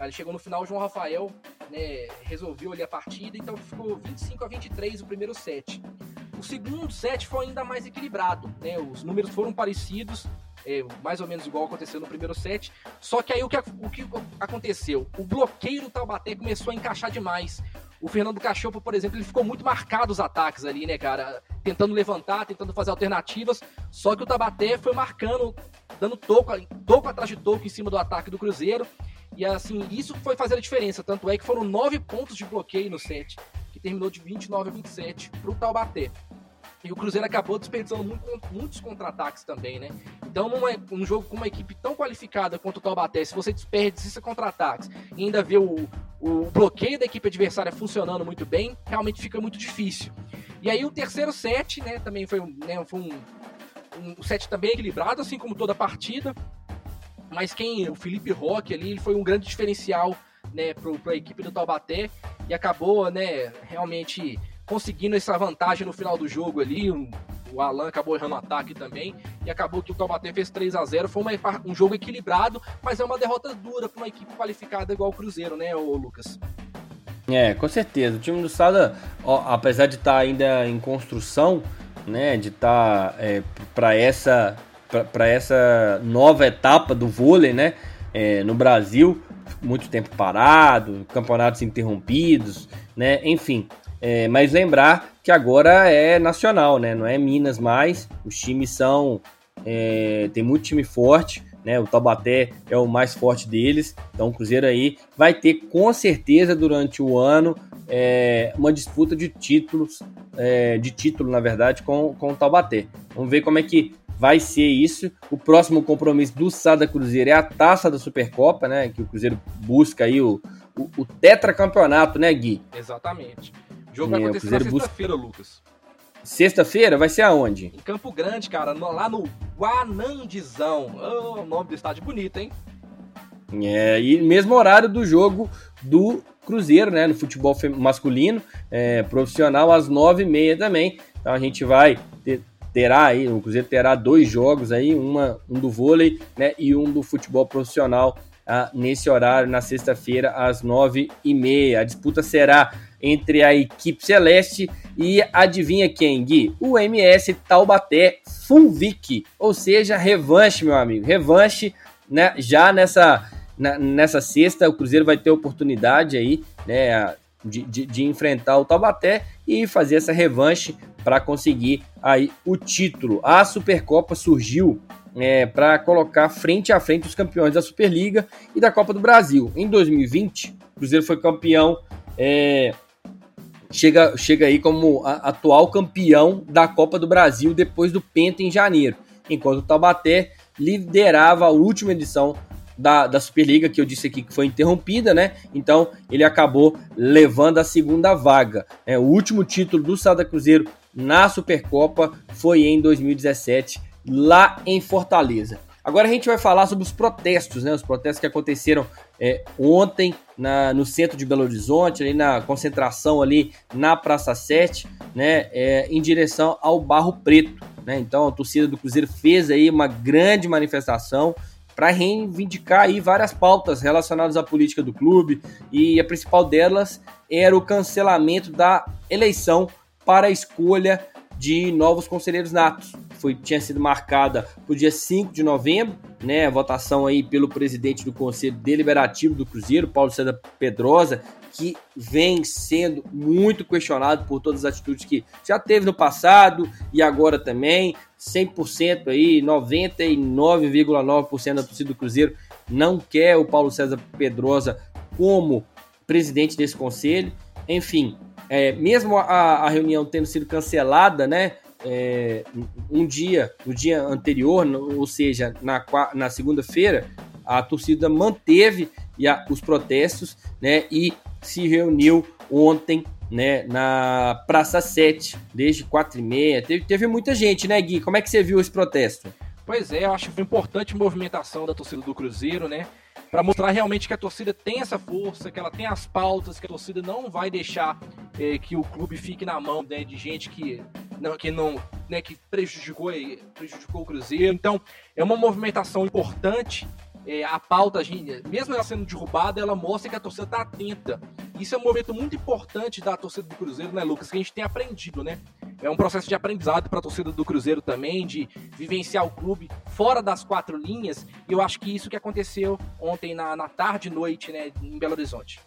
ele chegou no final, o João Rafael né, resolveu ali a partida, então ficou 25 a 23 o primeiro set. O segundo set foi ainda mais equilibrado, né? Os números foram parecidos, é, mais ou menos igual aconteceu no primeiro set. Só que aí o que, o que aconteceu? O bloqueio do Taubaté começou a encaixar demais. O Fernando Cachopo, por exemplo, ele ficou muito marcado os ataques ali, né, cara? Tentando levantar, tentando fazer alternativas. Só que o Tabaté foi marcando, dando toco, toco atrás de toco em cima do ataque do Cruzeiro. E assim, isso foi fazer a diferença. Tanto é que foram nove pontos de bloqueio no set, que terminou de 29 a 27 para o Taubaté. E o Cruzeiro acabou desperdiçando muito, muitos contra-ataques também, né? Então, num um jogo com uma equipe tão qualificada quanto o Taubaté, se você desperdiça contra-ataques e ainda vê o, o bloqueio da equipe adversária funcionando muito bem, realmente fica muito difícil. E aí o terceiro set, né, também foi, né, foi um, um set também equilibrado, assim como toda a partida. Mas quem, o Felipe Roque ali, ele foi um grande diferencial, né, para a equipe do Taubaté e acabou, né, realmente conseguindo essa vantagem no final do jogo ali. o Alan acabou errando o ataque também. E acabou que o Taubaté fez 3 a 0 Foi uma, um jogo equilibrado, mas é uma derrota dura para uma equipe qualificada igual o Cruzeiro, né, Lucas? É, com certeza. O time do Sada, ó, apesar de estar tá ainda em construção, né, de estar tá, é, para essa para essa nova etapa do vôlei, né, é, no Brasil, muito tempo parado, campeonatos interrompidos, né, enfim, é, mas lembrar que agora é nacional, né? Não é Minas mais. Os times são. É, tem muito time forte, né? O Taubaté é o mais forte deles. Então o Cruzeiro aí vai ter com certeza durante o ano é, uma disputa de títulos, é, de título, na verdade, com, com o Taubaté. Vamos ver como é que vai ser isso. O próximo compromisso do Sada Cruzeiro é a taça da Supercopa, né? Que o Cruzeiro busca aí o, o, o tetracampeonato, né, Gui? Exatamente. O jogo vai é, acontecer na sexta-feira, Lucas. Sexta-feira? Vai ser aonde? Em Campo Grande, cara, lá no Guanandizão. Oh, o nome do estádio bonito, hein? É, e mesmo horário do jogo do Cruzeiro, né? No futebol masculino, é, profissional, às nove e meia também. Então a gente vai ter, terá aí, o Cruzeiro terá dois jogos aí, uma, um do vôlei, né? E um do futebol profissional ah, nesse horário, na sexta-feira, às nove e meia. A disputa será entre a equipe celeste e adivinha quem, Gui? O MS Taubaté Funvic, ou seja, revanche, meu amigo, revanche, né? Já nessa, na, nessa sexta, o Cruzeiro vai ter oportunidade aí, né? De, de, de enfrentar o Taubaté e fazer essa revanche para conseguir aí o título. A Supercopa surgiu é, para colocar frente a frente os campeões da Superliga e da Copa do Brasil. Em 2020, o Cruzeiro foi campeão é, chega, chega aí como atual campeão da Copa do Brasil depois do Penta em janeiro, enquanto o Taubaté liderava a última edição da, da Superliga, que eu disse aqui que foi interrompida, né? Então ele acabou levando a segunda vaga. É, o último título do Sada Cruzeiro na Supercopa foi em 2017, lá em Fortaleza. Agora a gente vai falar sobre os protestos, né? Os protestos que aconteceram é, ontem na, no centro de Belo Horizonte, ali na concentração ali na Praça 7, né? É, em direção ao Barro Preto. Né? Então a torcida do Cruzeiro fez aí uma grande manifestação para reivindicar aí várias pautas relacionadas à política do clube e a principal delas era o cancelamento da eleição para a escolha de novos conselheiros natos. Foi, tinha sido marcada para o dia 5 de novembro, né, votação aí pelo presidente do Conselho Deliberativo do Cruzeiro, Paulo César Pedrosa, que vem sendo muito questionado por todas as atitudes que já teve no passado e agora também. 100% aí, 99,9% da torcida do Cruzeiro não quer o Paulo César Pedrosa como presidente desse conselho. Enfim, é, mesmo a, a, reunião tendo sido cancelada, né? É, um dia, no dia anterior, ou seja, na, na segunda-feira, a torcida manteve a, os protestos, né? E se reuniu ontem, né? Na Praça 7, desde 4 e meia. Teve, teve muita gente, né, Gui? Como é que você viu esse protesto? Pois é, eu acho importante a movimentação da torcida do Cruzeiro, né? Para mostrar realmente que a torcida tem essa força, que ela tem as pautas, que a torcida não vai deixar é, que o clube fique na mão né, de gente que não, que não, né, que prejudicou, prejudicou o Cruzeiro. Então, é uma movimentação importante é, a pauta, mesmo ela sendo derrubada, ela mostra que a torcida está atenta. Isso é um momento muito importante da torcida do Cruzeiro, né, Lucas? Que a gente tem aprendido, né? É um processo de aprendizado para a torcida do Cruzeiro também, de vivenciar o clube fora das quatro linhas. E eu acho que isso que aconteceu ontem na, na tarde e noite, né, em Belo Horizonte.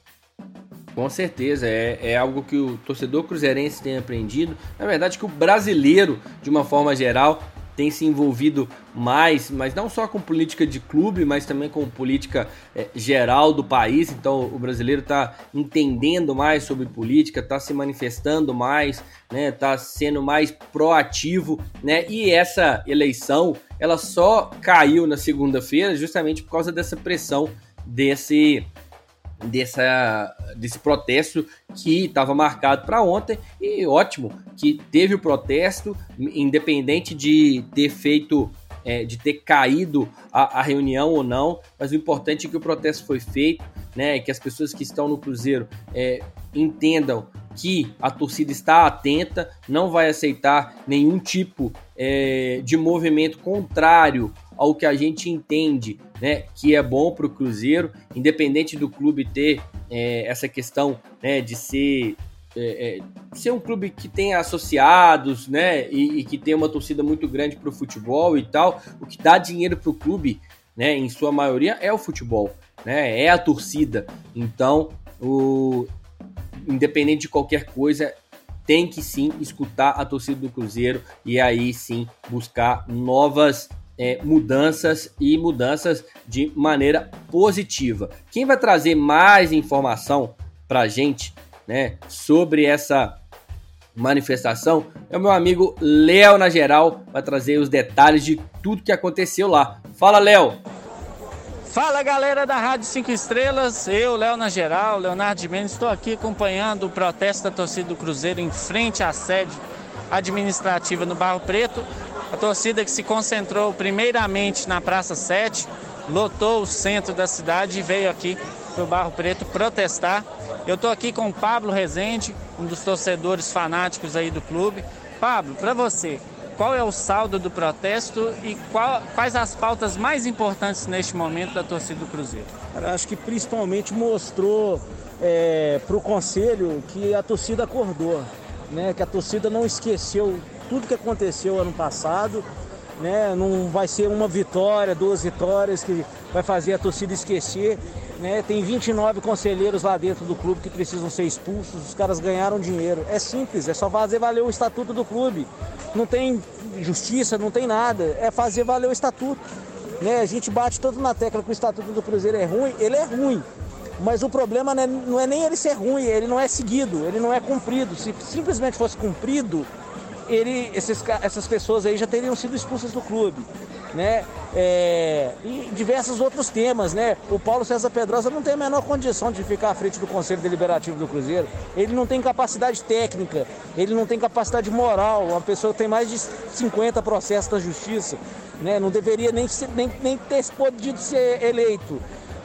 Com certeza, é, é algo que o torcedor cruzeirense tem aprendido. Na verdade, que o brasileiro, de uma forma geral, tem se envolvido mais, mas não só com política de clube, mas também com política é, geral do país. Então o brasileiro está entendendo mais sobre política, está se manifestando mais, né? Está sendo mais proativo, né? E essa eleição ela só caiu na segunda-feira justamente por causa dessa pressão desse dessa, desse protesto que estava marcado para ontem. E ótimo que teve o protesto, independente de ter feito, é, de ter caído a, a, reunião ou não, mas o importante é que o protesto foi feito, né, que as pessoas que estão no Cruzeiro é, entendam que a torcida está atenta, não vai aceitar nenhum tipo é, de movimento contrário ao que a gente entende né, que é bom para o Cruzeiro, independente do clube ter é, essa questão né, de ser, é, é, ser um clube que tem associados né, e, e que tem uma torcida muito grande para o futebol e tal. O que dá dinheiro para o clube, né, em sua maioria, é o futebol, né, é a torcida. Então, o, independente de qualquer coisa, tem que sim escutar a torcida do Cruzeiro e aí sim buscar novas é, mudanças e mudanças de maneira positiva. Quem vai trazer mais informação para a gente né, sobre essa manifestação é o meu amigo Léo na geral, vai trazer os detalhes de tudo que aconteceu lá. Fala, Léo! Fala galera da Rádio 5 Estrelas, eu, Léo na geral, Leonardo de Mendes, estou aqui acompanhando o protesto da torcida do Cruzeiro em frente à sede administrativa no Barro Preto a torcida que se concentrou primeiramente na Praça 7, lotou o centro da cidade e veio aqui para o Barro Preto protestar. Eu estou aqui com o Pablo Rezende, um dos torcedores fanáticos aí do clube. Pablo, para você, qual é o saldo do protesto e qual, quais as pautas mais importantes neste momento da torcida do Cruzeiro? Cara, acho que principalmente mostrou é, para o conselho que a torcida acordou, né? que a torcida não esqueceu tudo que aconteceu ano passado. Né? Não vai ser uma vitória, duas vitórias que vai fazer a torcida esquecer. Né? Tem 29 conselheiros lá dentro do clube que precisam ser expulsos. Os caras ganharam dinheiro. É simples, é só fazer valer o estatuto do clube. Não tem justiça, não tem nada. É fazer valer o estatuto. Né? A gente bate todo na tecla que o estatuto do Cruzeiro é ruim. Ele é ruim. Mas o problema não é, não é nem ele ser ruim, ele não é seguido, ele não é cumprido. Se simplesmente fosse cumprido, ele, esses, essas pessoas aí já teriam sido expulsas do clube. né? É, e diversos outros temas, né? O Paulo César Pedrosa não tem a menor condição de ficar à frente do Conselho Deliberativo do Cruzeiro. Ele não tem capacidade técnica, ele não tem capacidade moral. Uma pessoa que tem mais de 50 processos da justiça, né? Não deveria nem, nem, nem ter podido ser eleito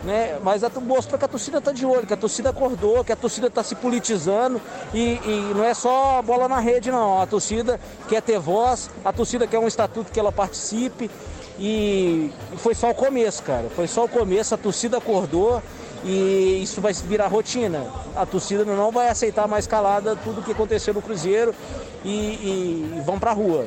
né? Mas mostrou que a torcida está de olho, que a torcida acordou, que a torcida está se politizando e, e, não é só bola na rede, não. A torcida quer ter voz, a torcida quer um estatuto que ela participe e, foi só o começo, cara. Foi só o começo, a torcida acordou e isso vai virar rotina. A torcida não vai aceitar mais calada tudo o que aconteceu no Cruzeiro e, e vão para a rua.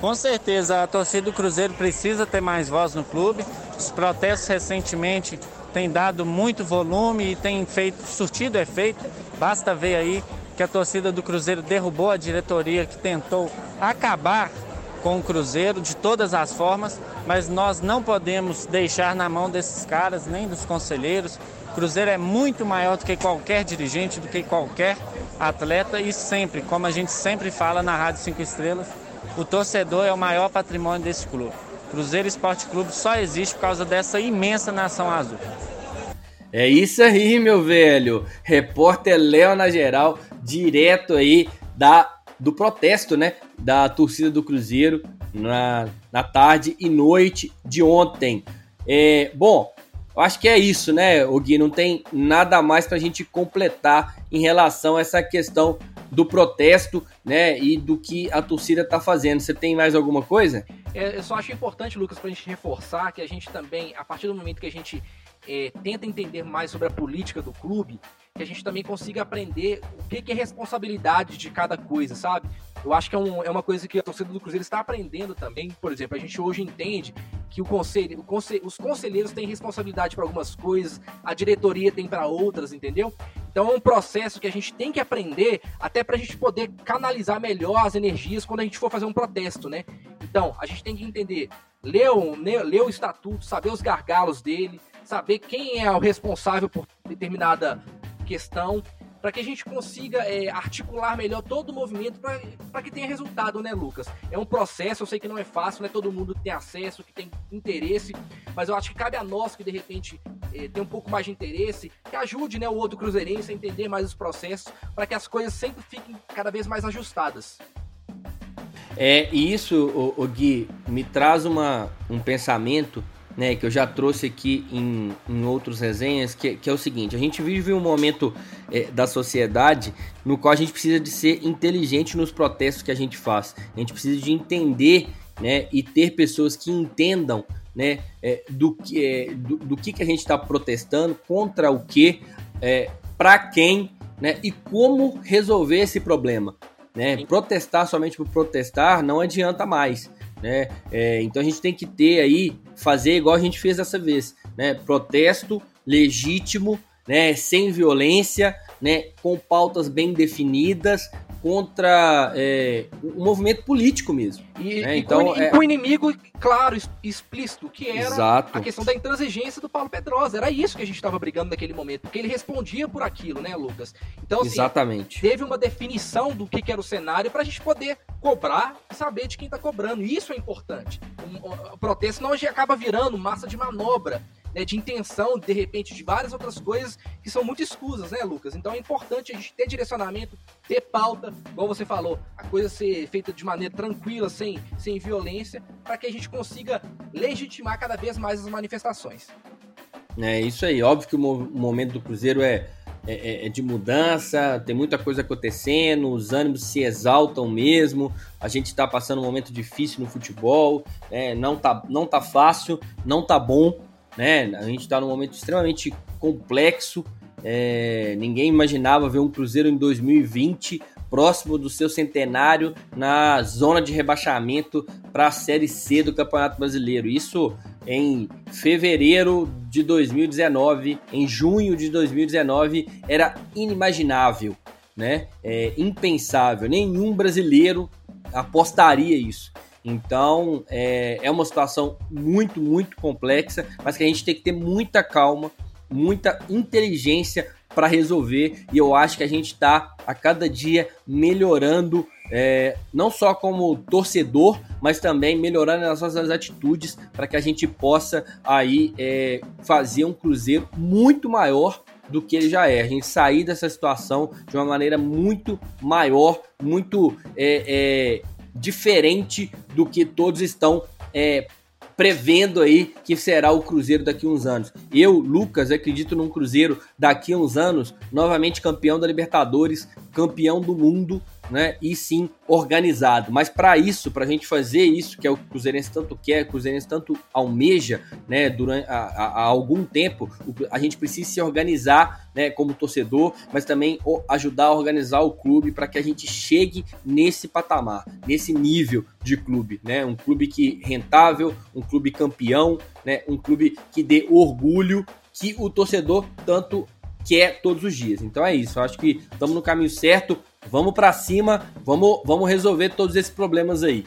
Com certeza, a torcida do Cruzeiro precisa ter mais voz no clube. Os protestos recentemente têm dado muito volume e têm feito, surtido efeito. Basta ver aí que a torcida do Cruzeiro derrubou a diretoria que tentou acabar com o Cruzeiro de todas as formas, mas nós não podemos deixar na mão desses caras, nem dos conselheiros. O Cruzeiro é muito maior do que qualquer dirigente, do que qualquer atleta e sempre, como a gente sempre fala na Rádio 5 Estrelas, o torcedor é o maior patrimônio desse clube. Cruzeiro Esporte Clube só existe por causa dessa imensa nação azul. É isso aí, meu velho. Repórter Léo na geral, direto aí da do protesto, né, da torcida do Cruzeiro na, na tarde e noite de ontem. É, bom, eu acho que é isso, né, Gui? Não tem nada mais para a gente completar em relação a essa questão do protesto, né, e do que a torcida está fazendo. Você tem mais alguma coisa? É, eu só acho importante, Lucas, para a gente reforçar que a gente também, a partir do momento que a gente é, tenta entender mais sobre a política do clube, que a gente também consiga aprender o que, que é responsabilidade de cada coisa, sabe? Eu acho que é, um, é, uma coisa que a torcida do Cruzeiro está aprendendo também. Por exemplo, a gente hoje entende que o conselho, o conselho os conselheiros têm responsabilidade para algumas coisas, a diretoria tem para outras, entendeu? Então é um processo que a gente tem que aprender até para a gente poder canalizar melhor as energias quando a gente for fazer um protesto, né? Então, a gente tem que entender, ler o, ler o estatuto, saber os gargalos dele, saber quem é o responsável por determinada questão, para que a gente consiga é, articular melhor todo o movimento para que tenha resultado, né, Lucas? É um processo, eu sei que não é fácil, não é todo mundo que tem acesso, que tem interesse, mas eu acho que cabe a nós que de repente é, tem um pouco mais de interesse, que ajude né, o outro cruzeirense a entender mais os processos, para que as coisas sempre fiquem cada vez mais ajustadas. É, e isso, o, o Gui, me traz uma, um pensamento né, que eu já trouxe aqui em, em outros resenhas, que, que, é o seguinte: a gente vive um momento é, da sociedade no qual a gente precisa de ser inteligente nos protestos que a gente faz. A gente precisa de entender né, e ter pessoas que entendam né, é, do, que, é, do, do, que, que a gente está protestando, contra o que, é, para quem né, e como resolver esse problema. Né? Protestar somente por protestar não adianta mais né? É, então a gente tem que ter aí, fazer igual a gente fez dessa vez, né? Protesto legítimo, né? Sem violência, né? Com pautas bem definidas, contra é, um movimento político mesmo. E, né? e então, com, é... com o inimigo claro, explícito, que era Exato. a questão da intransigência do Paulo Pedrosa. Era isso que a gente estava brigando naquele momento, porque ele respondia por aquilo, né, Lucas? Então, assim, Exatamente. teve uma definição do que, que era o cenário para a gente poder cobrar e saber de quem está cobrando. E isso é importante. O, o protesto não acaba virando massa de manobra né, de intenção, de repente, de várias outras coisas que são muito escusas, né, Lucas? Então é importante a gente ter direcionamento, ter pauta, como você falou, a coisa ser feita de maneira tranquila, sem, sem violência, para que a gente consiga legitimar cada vez mais as manifestações. É isso aí. Óbvio que o momento do Cruzeiro é, é, é, de mudança, tem muita coisa acontecendo, os ânimos se exaltam mesmo. A gente está passando um momento difícil no futebol, é, não, tá, não tá fácil, não tá bom né? A gente está num momento extremamente complexo. É, ninguém imaginava ver um Cruzeiro em 2020 próximo do seu centenário na zona de rebaixamento para a Série C do Campeonato Brasileiro. Isso em fevereiro de 2019, em junho de 2019, era inimaginável, né? É, impensável. Nenhum brasileiro apostaria isso. Então é, é uma situação muito, muito complexa, mas que a gente tem que ter muita calma, muita inteligência para resolver. E eu acho que a gente está a cada dia melhorando é, não só como torcedor, mas também melhorando as nossas atitudes para que a gente possa aí é, fazer um Cruzeiro muito maior do que ele já é. A gente sair dessa situação de uma maneira muito maior, muito é, é, diferente do que todos estão é, prevendo aí que será o Cruzeiro daqui a uns anos. Eu, Lucas, acredito num Cruzeiro daqui a uns anos, novamente campeão da Libertadores, campeão do mundo, né? E sim organizado. Mas para isso, para a gente fazer isso, que é o que o Cruzeirense tanto quer, o Cruzeirense tanto almeja, né? Durante há, algum tempo, a gente precisa se organizar, né? Como torcedor, mas também ajudar a organizar o clube para que a gente chegue nesse patamar, nesse nível de clube, né? Um clube que rentável, um clube campeão, né? Um clube que dê orgulho que o torcedor tanto quer todos os dias. Então é isso. Eu acho que estamos no caminho certo. Vamos para cima, vamos, vamos resolver todos esses problemas aí.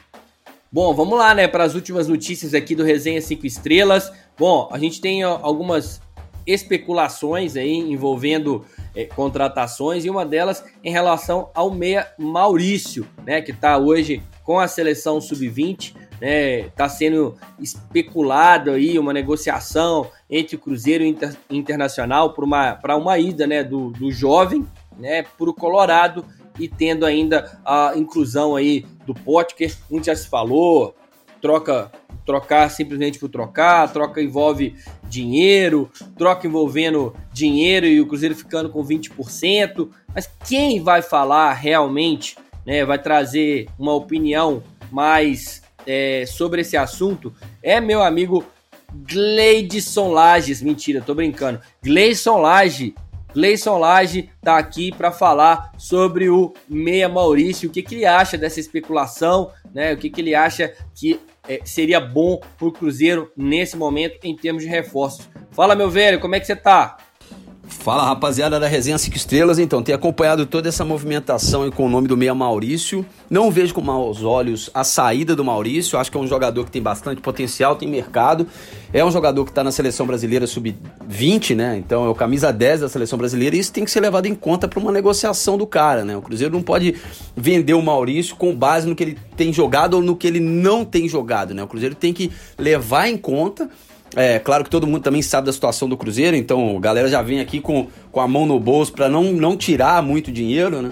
Bom, vamos lá, né, para as últimas notícias aqui do Resenha 5 Estrelas. Bom, a gente tem algumas especulações aí envolvendo é, contratações e uma delas em relação ao meia Maurício, né, que está hoje com a seleção sub-20, né, está sendo especulado aí uma negociação entre o Cruzeiro Inter, Internacional para uma, uma ida, né, do, do jovem, né, para o Colorado e tendo ainda a inclusão aí do Potker, muito já se falou, troca trocar simplesmente por trocar, troca envolve dinheiro, troca envolvendo dinheiro e o Cruzeiro ficando com 20%, mas quem vai falar realmente, né, vai trazer uma opinião mais é, sobre esse assunto é meu amigo Gleidson Lages, mentira, tô brincando, Gleison Lage, Gleison Lage tá aqui para falar sobre o Meia Maurício, o que, que ele acha dessa especulação, né? O que, que ele acha que é, seria bom pro Cruzeiro nesse momento em termos de reforços. Fala, meu velho, como é que você tá? Fala rapaziada da Resenha 5 Estrelas, então, tenho acompanhado toda essa movimentação com o nome do Meia Maurício. Não vejo com maus olhos a saída do Maurício, acho que é um jogador que tem bastante potencial, tem mercado. É um jogador que está na seleção brasileira sub-20, né? Então é o camisa 10 da seleção brasileira e isso tem que ser levado em conta para uma negociação do cara, né? O Cruzeiro não pode vender o Maurício com base no que ele tem jogado ou no que ele não tem jogado, né? O Cruzeiro tem que levar em conta é, claro que todo mundo também sabe da situação do Cruzeiro, então a galera já vem aqui com, com a mão no bolso para não, não tirar muito dinheiro, né?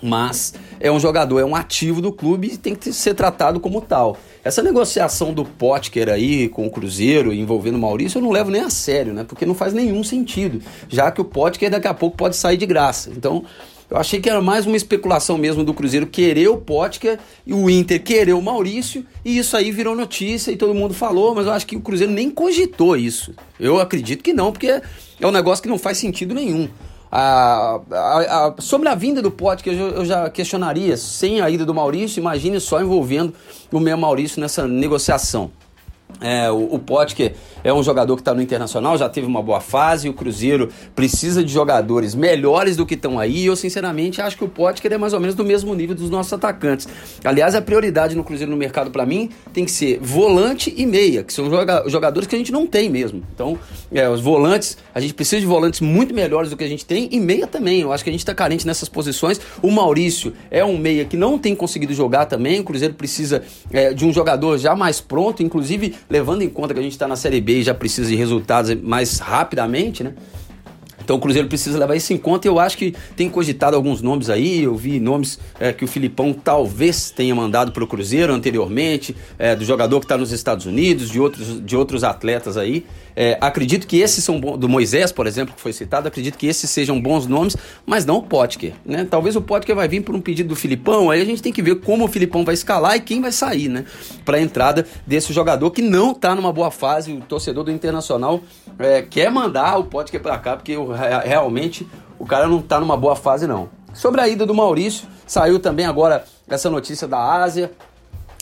Mas é um jogador, é um ativo do clube e tem que ser tratado como tal. Essa negociação do Potker aí com o Cruzeiro envolvendo o Maurício eu não levo nem a sério, né? Porque não faz nenhum sentido, já que o Potker daqui a pouco pode sair de graça. Então eu achei que era mais uma especulação mesmo do Cruzeiro querer o Potker e o Inter querer o Maurício, e isso aí virou notícia e todo mundo falou, mas eu acho que o Cruzeiro nem cogitou isso. Eu acredito que não, porque é um negócio que não faz sentido nenhum. A, a, a, sobre a vinda do Potker, eu, eu já questionaria, sem a ida do Maurício, imagine só envolvendo o meu Maurício nessa negociação. É, o, o Potker é um jogador que está no Internacional, já teve uma boa fase. O Cruzeiro precisa de jogadores melhores do que estão aí. Eu, sinceramente, acho que o Potker é mais ou menos do mesmo nível dos nossos atacantes. Aliás, a prioridade no Cruzeiro no mercado, para mim, tem que ser volante e meia, que são jogadores que a gente não tem mesmo. Então, é, os volantes, a gente precisa de volantes muito melhores do que a gente tem e meia também. Eu acho que a gente está carente nessas posições. O Maurício é um meia que não tem conseguido jogar também. O Cruzeiro precisa é, de um jogador já mais pronto, inclusive levando em conta que a gente está na Série B e já precisa de resultados mais rapidamente, né? Então o Cruzeiro precisa levar isso em conta eu acho que tem cogitado alguns nomes aí. Eu vi nomes é, que o Filipão talvez tenha mandado para o Cruzeiro anteriormente, é, do jogador que está nos Estados Unidos, de outros, de outros atletas aí. É, acredito que esses são bons, do Moisés, por exemplo, que foi citado, acredito que esses sejam bons nomes, mas não o Potker, né? Talvez o Potker vai vir por um pedido do Filipão, aí a gente tem que ver como o Filipão vai escalar e quem vai sair, né? Para a entrada desse jogador que não está numa boa fase, o torcedor do Internacional é, quer mandar o Potker para cá, porque o, realmente o cara não está numa boa fase não. Sobre a ida do Maurício, saiu também agora essa notícia da Ásia,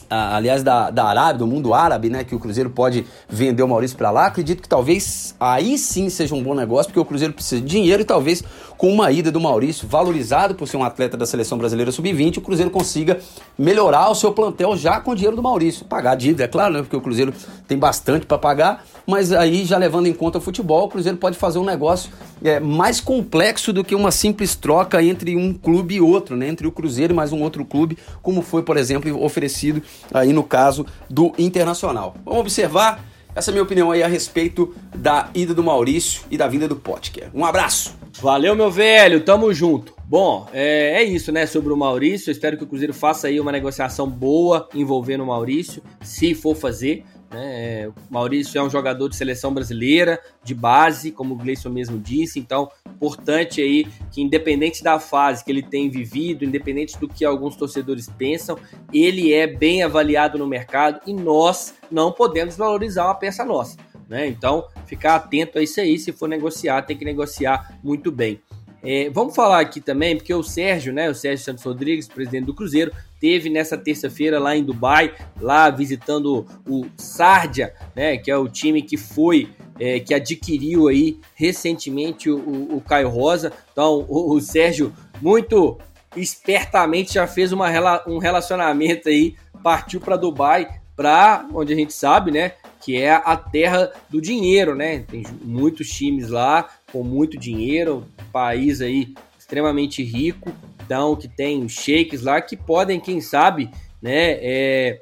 aliás, da, da Arábia, do mundo árabe, né? Que o Cruzeiro pode vender o Maurício para lá. Acredito que talvez aí sim seja um bom negócio, porque o Cruzeiro precisa de dinheiro e talvez com uma ida do Maurício, valorizado por ser um atleta da seleção brasileira sub-20, o Cruzeiro consiga melhorar o seu plantel já com o dinheiro do Maurício. Pagar a dívida, é claro, né? Porque o Cruzeiro tem bastante para pagar, mas aí já levando em conta o futebol, o Cruzeiro pode fazer um negócio é, mais complexo do que uma simples troca entre um clube e outro, né? entre o Cruzeiro e mais um outro clube, como foi, por exemplo, oferecido aí no caso do Internacional. Vamos observar essa é a minha opinião aí a respeito da ida do Maurício e da vinda do Potker. Um abraço! Valeu, meu velho, tamo junto. Bom, é, é, isso, né, sobre o Maurício. Eu espero que o Cruzeiro faça aí uma negociação boa envolvendo o Maurício, se for fazer. Né? É, o Maurício é um jogador de seleção brasileira, de base, como o Gleison mesmo disse, então importante aí que independente da fase que ele tem vivido, independente do que alguns torcedores pensam, ele é bem avaliado no mercado e nós não podemos valorizar uma peça nossa. Né? Então, ficar atento a isso aí, se for negociar, tem que negociar muito bem. É, vamos falar aqui também, porque o Sérgio, né, o Sérgio Santos Rodrigues, presidente do Cruzeiro, teve nessa terça-feira lá em Dubai, lá visitando o Sardia, né, que é o time que foi, é, que adquiriu aí recentemente o, o, o Caio Rosa. Então, o, o, Sérgio, muito espertamente, já fez uma, um relacionamento aí, partiu para Dubai, para onde a gente sabe, né, que é a terra do dinheiro, né? Tem muitos times lá com muito dinheiro, país aí extremamente rico, então que tem shakes lá que podem, quem sabe, né, é,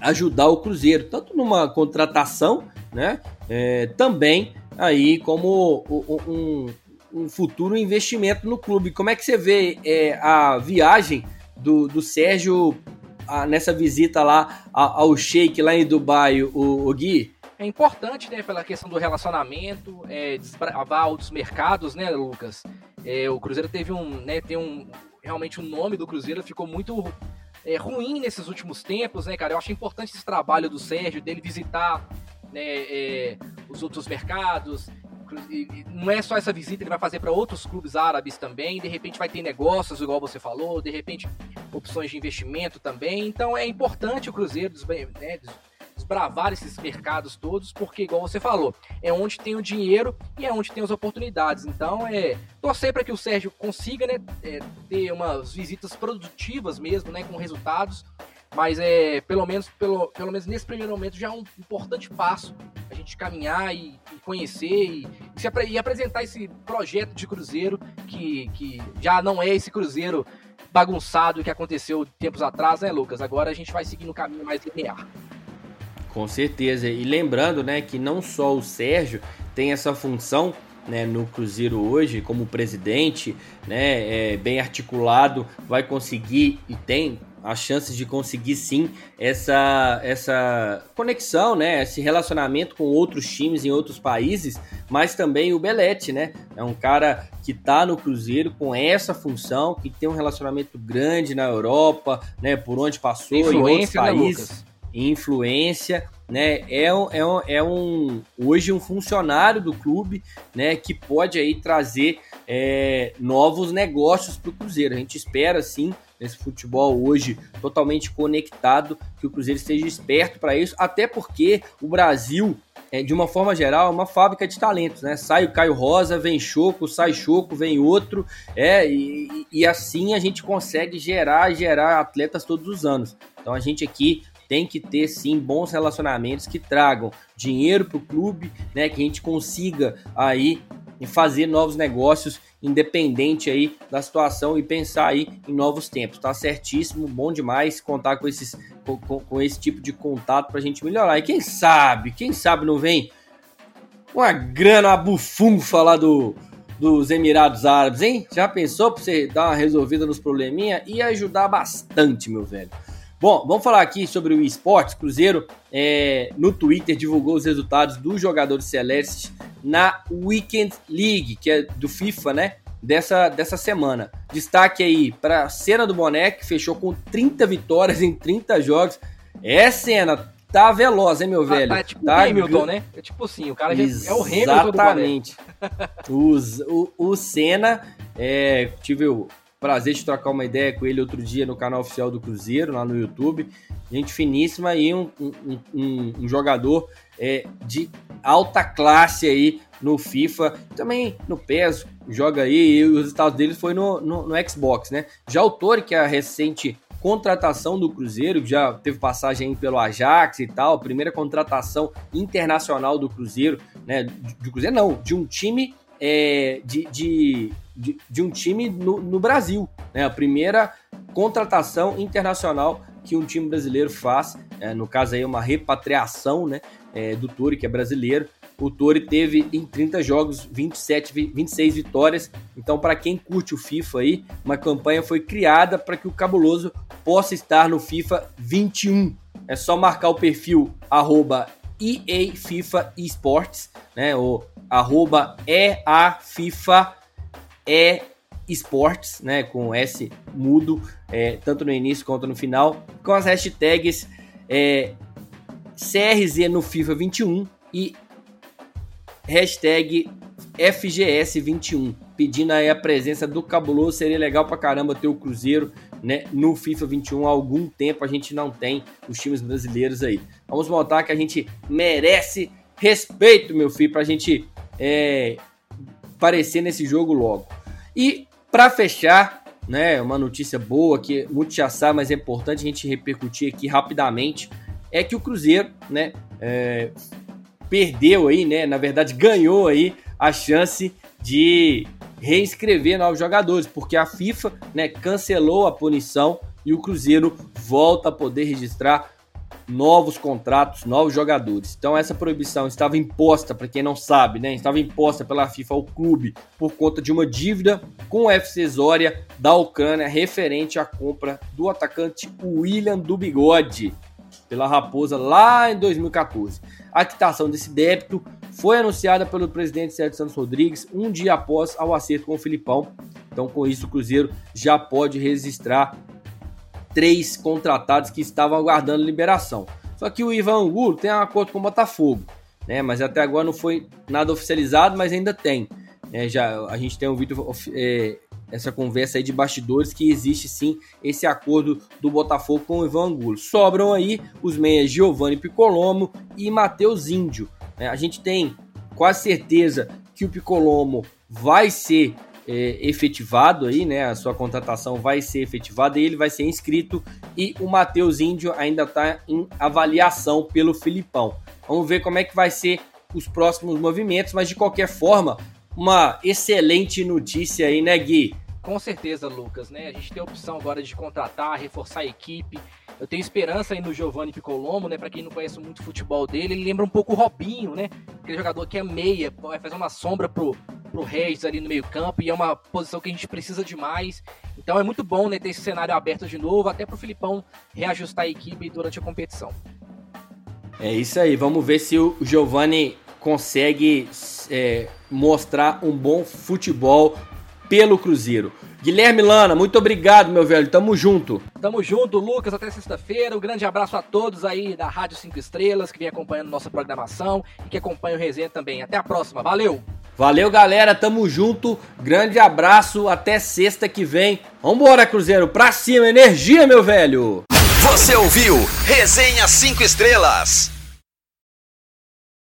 ajudar o Cruzeiro, tanto numa contratação, né, é, também aí como um, um, futuro investimento no clube. Como é que você vê é, a viagem do, do Sérgio a, nessa visita lá ao Sheik lá em Dubai, o, o Gui? É importante, né, pela questão do relacionamento, é, desbravar outros mercados, né, Lucas? É, o Cruzeiro teve um, né, tem um, realmente o nome do Cruzeiro ficou muito é, ruim nesses últimos tempos, né, cara? Eu acho importante esse trabalho do Sérgio, dele visitar né, é, os outros mercados. Não é só essa visita, ele vai fazer para outros clubes árabes também. De repente vai ter negócios, igual você falou, de repente opções de investimento também. Então é importante o Cruzeiro né, desbravar esses mercados todos, porque, igual você falou, é onde tem o dinheiro e é onde tem as oportunidades. Então, é torcer para que o Sérgio consiga né, é, ter umas visitas produtivas mesmo, né, com resultados. Mas é pelo menos, pelo, pelo menos nesse primeiro momento já é um importante passo a gente caminhar e, e conhecer e, e, se, e apresentar esse projeto de Cruzeiro que, que já não é esse Cruzeiro bagunçado que aconteceu tempos atrás, né, Lucas? Agora a gente vai seguir no caminho mais linear. Com certeza. E lembrando, né, que não só o Sérgio tem essa função né, no Cruzeiro hoje, como presidente, né, é, bem articulado, vai conseguir e tem as chances de conseguir sim essa, essa conexão, né, esse relacionamento com outros times em outros países, mas também o Belete, né, é um cara que está no Cruzeiro com essa função, que tem um relacionamento grande na Europa, né, por onde passou em outros né, países. Né, influência, né? É um, é, é um hoje um funcionário do clube, né? Que pode aí trazer é, novos negócios para o Cruzeiro. A gente espera sim nesse futebol hoje totalmente conectado que o Cruzeiro esteja esperto para isso, até porque o Brasil é, de uma forma geral, é uma fábrica de talentos, né? Sai o Caio Rosa, vem Choco, sai Choco, vem outro, é, e, e assim a gente consegue gerar, gerar atletas todos os anos. Então a gente aqui tem que ter sim bons relacionamentos que tragam dinheiro para o clube, né? Que a gente consiga aí fazer novos negócios independente aí da situação e pensar aí em novos tempos. Tá certíssimo, bom demais contar com, esses, com, com esse tipo de contato para a gente melhorar. E quem sabe, quem sabe não vem uma grana bufunfa lá do, dos Emirados Árabes, hein? Já pensou para você dar uma resolvida nos probleminha? Ia ajudar bastante, meu velho. Bom, vamos falar aqui sobre o esportes. Cruzeiro é, no Twitter divulgou os resultados dos jogadores celestes na Weekend League, que é do FIFA, né? Dessa, dessa semana. Destaque aí para a cena do Boneco, que fechou com 30 vitórias em 30 jogos. É cena, tá veloz, hein, meu velho? Tá, tá tipo tá Hamilton, né? É tipo assim, o cara já é o Hamilton Exatamente. o, o, o Senna, é, tive o Prazer de trocar uma ideia com ele outro dia no canal oficial do Cruzeiro, lá no YouTube. Gente finíssima e um, um, um, um jogador é, de alta classe aí no FIFA, também no PES, joga aí, e os resultados dele foi no, no, no, Xbox, né? Já o Tori, que é a recente contratação do Cruzeiro, já teve passagem pelo Ajax e tal, primeira contratação internacional do Cruzeiro, né? De Cruzeiro não, de um time é, de, de, de, de, um time no, no Brasil, né? A primeira contratação internacional que um time brasileiro faz, é, no caso aí uma repatriação, né? É, do Tori, que é brasileiro, o Tori teve em 30 jogos 27, 26 vitórias. Então, para quem curte o FIFA aí, uma campanha foi criada para que o Cabuloso possa estar no FIFA 21. É só marcar o perfil arroba EA FIFA Esports, né? Ou arroba EA FIFA E Esports, né? Com S mudo, é, tanto no início quanto no final, com as hashtags é, CRZ no FIFA 21 e hashtag FGS21, pedindo aí a presença do Cabuloso. Seria legal pra caramba ter o Cruzeiro né, no FIFA 21 há algum tempo. A gente não tem os times brasileiros aí. Vamos montar que a gente merece respeito, meu filho, pra gente é, aparecer nesse jogo logo. E para fechar, né, uma notícia boa que muito já sabe, mas é importante a gente repercutir aqui rapidamente, é que o Cruzeiro, né, é, perdeu aí, né? Na verdade, ganhou aí a chance de reinscrever novos jogadores, porque a FIFA, né, cancelou a punição e o Cruzeiro volta a poder registrar novos contratos, novos jogadores. Então essa proibição estava imposta, para quem não sabe, né? Estava imposta pela FIFA ao clube por conta de uma dívida com o FC Zória da Ucrânia referente à compra do atacante William do Bigode pela Raposa lá em 2014. A quitação desse débito foi anunciada pelo presidente Sérgio Santos Rodrigues um dia após ao acerto com o Filipão. Então, com isso, o Cruzeiro já pode registrar três contratados que estavam aguardando liberação. Só que o Ivan Angulo tem um acordo com o Botafogo, né? Mas até agora não foi nada oficializado, mas ainda tem. É, já a gente tem vídeo é, essa conversa aí de bastidores que existe sim esse acordo do Botafogo com o Ivan Angulo. Sobram aí os meias Giovanni Picolomo e Matheus Índio. É, a gente tem quase certeza que o Picolomo vai ser é, efetivado aí, né? A sua contratação vai ser efetivada e ele vai ser inscrito e o Matheus Índio ainda está em avaliação pelo Filipão. Vamos ver como é que vai ser os próximos movimentos, mas de qualquer forma, uma excelente notícia aí, né, Gui? Com certeza, Lucas, né? A gente tem a opção agora de contratar, reforçar a equipe. Eu tenho esperança aí no Giovanni Picolomo, né? Para quem não conhece muito o futebol dele, ele lembra um pouco o Robinho, né? Aquele jogador que é meia, vai fazer uma sombra pro, pro Regis ali no meio-campo e é uma posição que a gente precisa demais. Então é muito bom, né, ter esse cenário aberto de novo, até pro Filipão reajustar a equipe durante a competição. É isso aí, vamos ver se o Giovanni consegue é, mostrar um bom futebol pelo Cruzeiro. Guilherme Lana, muito obrigado, meu velho. Tamo junto. Tamo junto, Lucas, até sexta-feira. Um grande abraço a todos aí da Rádio 5 Estrelas que vem acompanhando nossa programação e que acompanha o resenha também. Até a próxima. Valeu! Valeu, galera. Tamo junto. Grande abraço. Até sexta que vem. Vambora, Cruzeiro. Pra cima. Energia, meu velho. Você ouviu Resenha 5 Estrelas.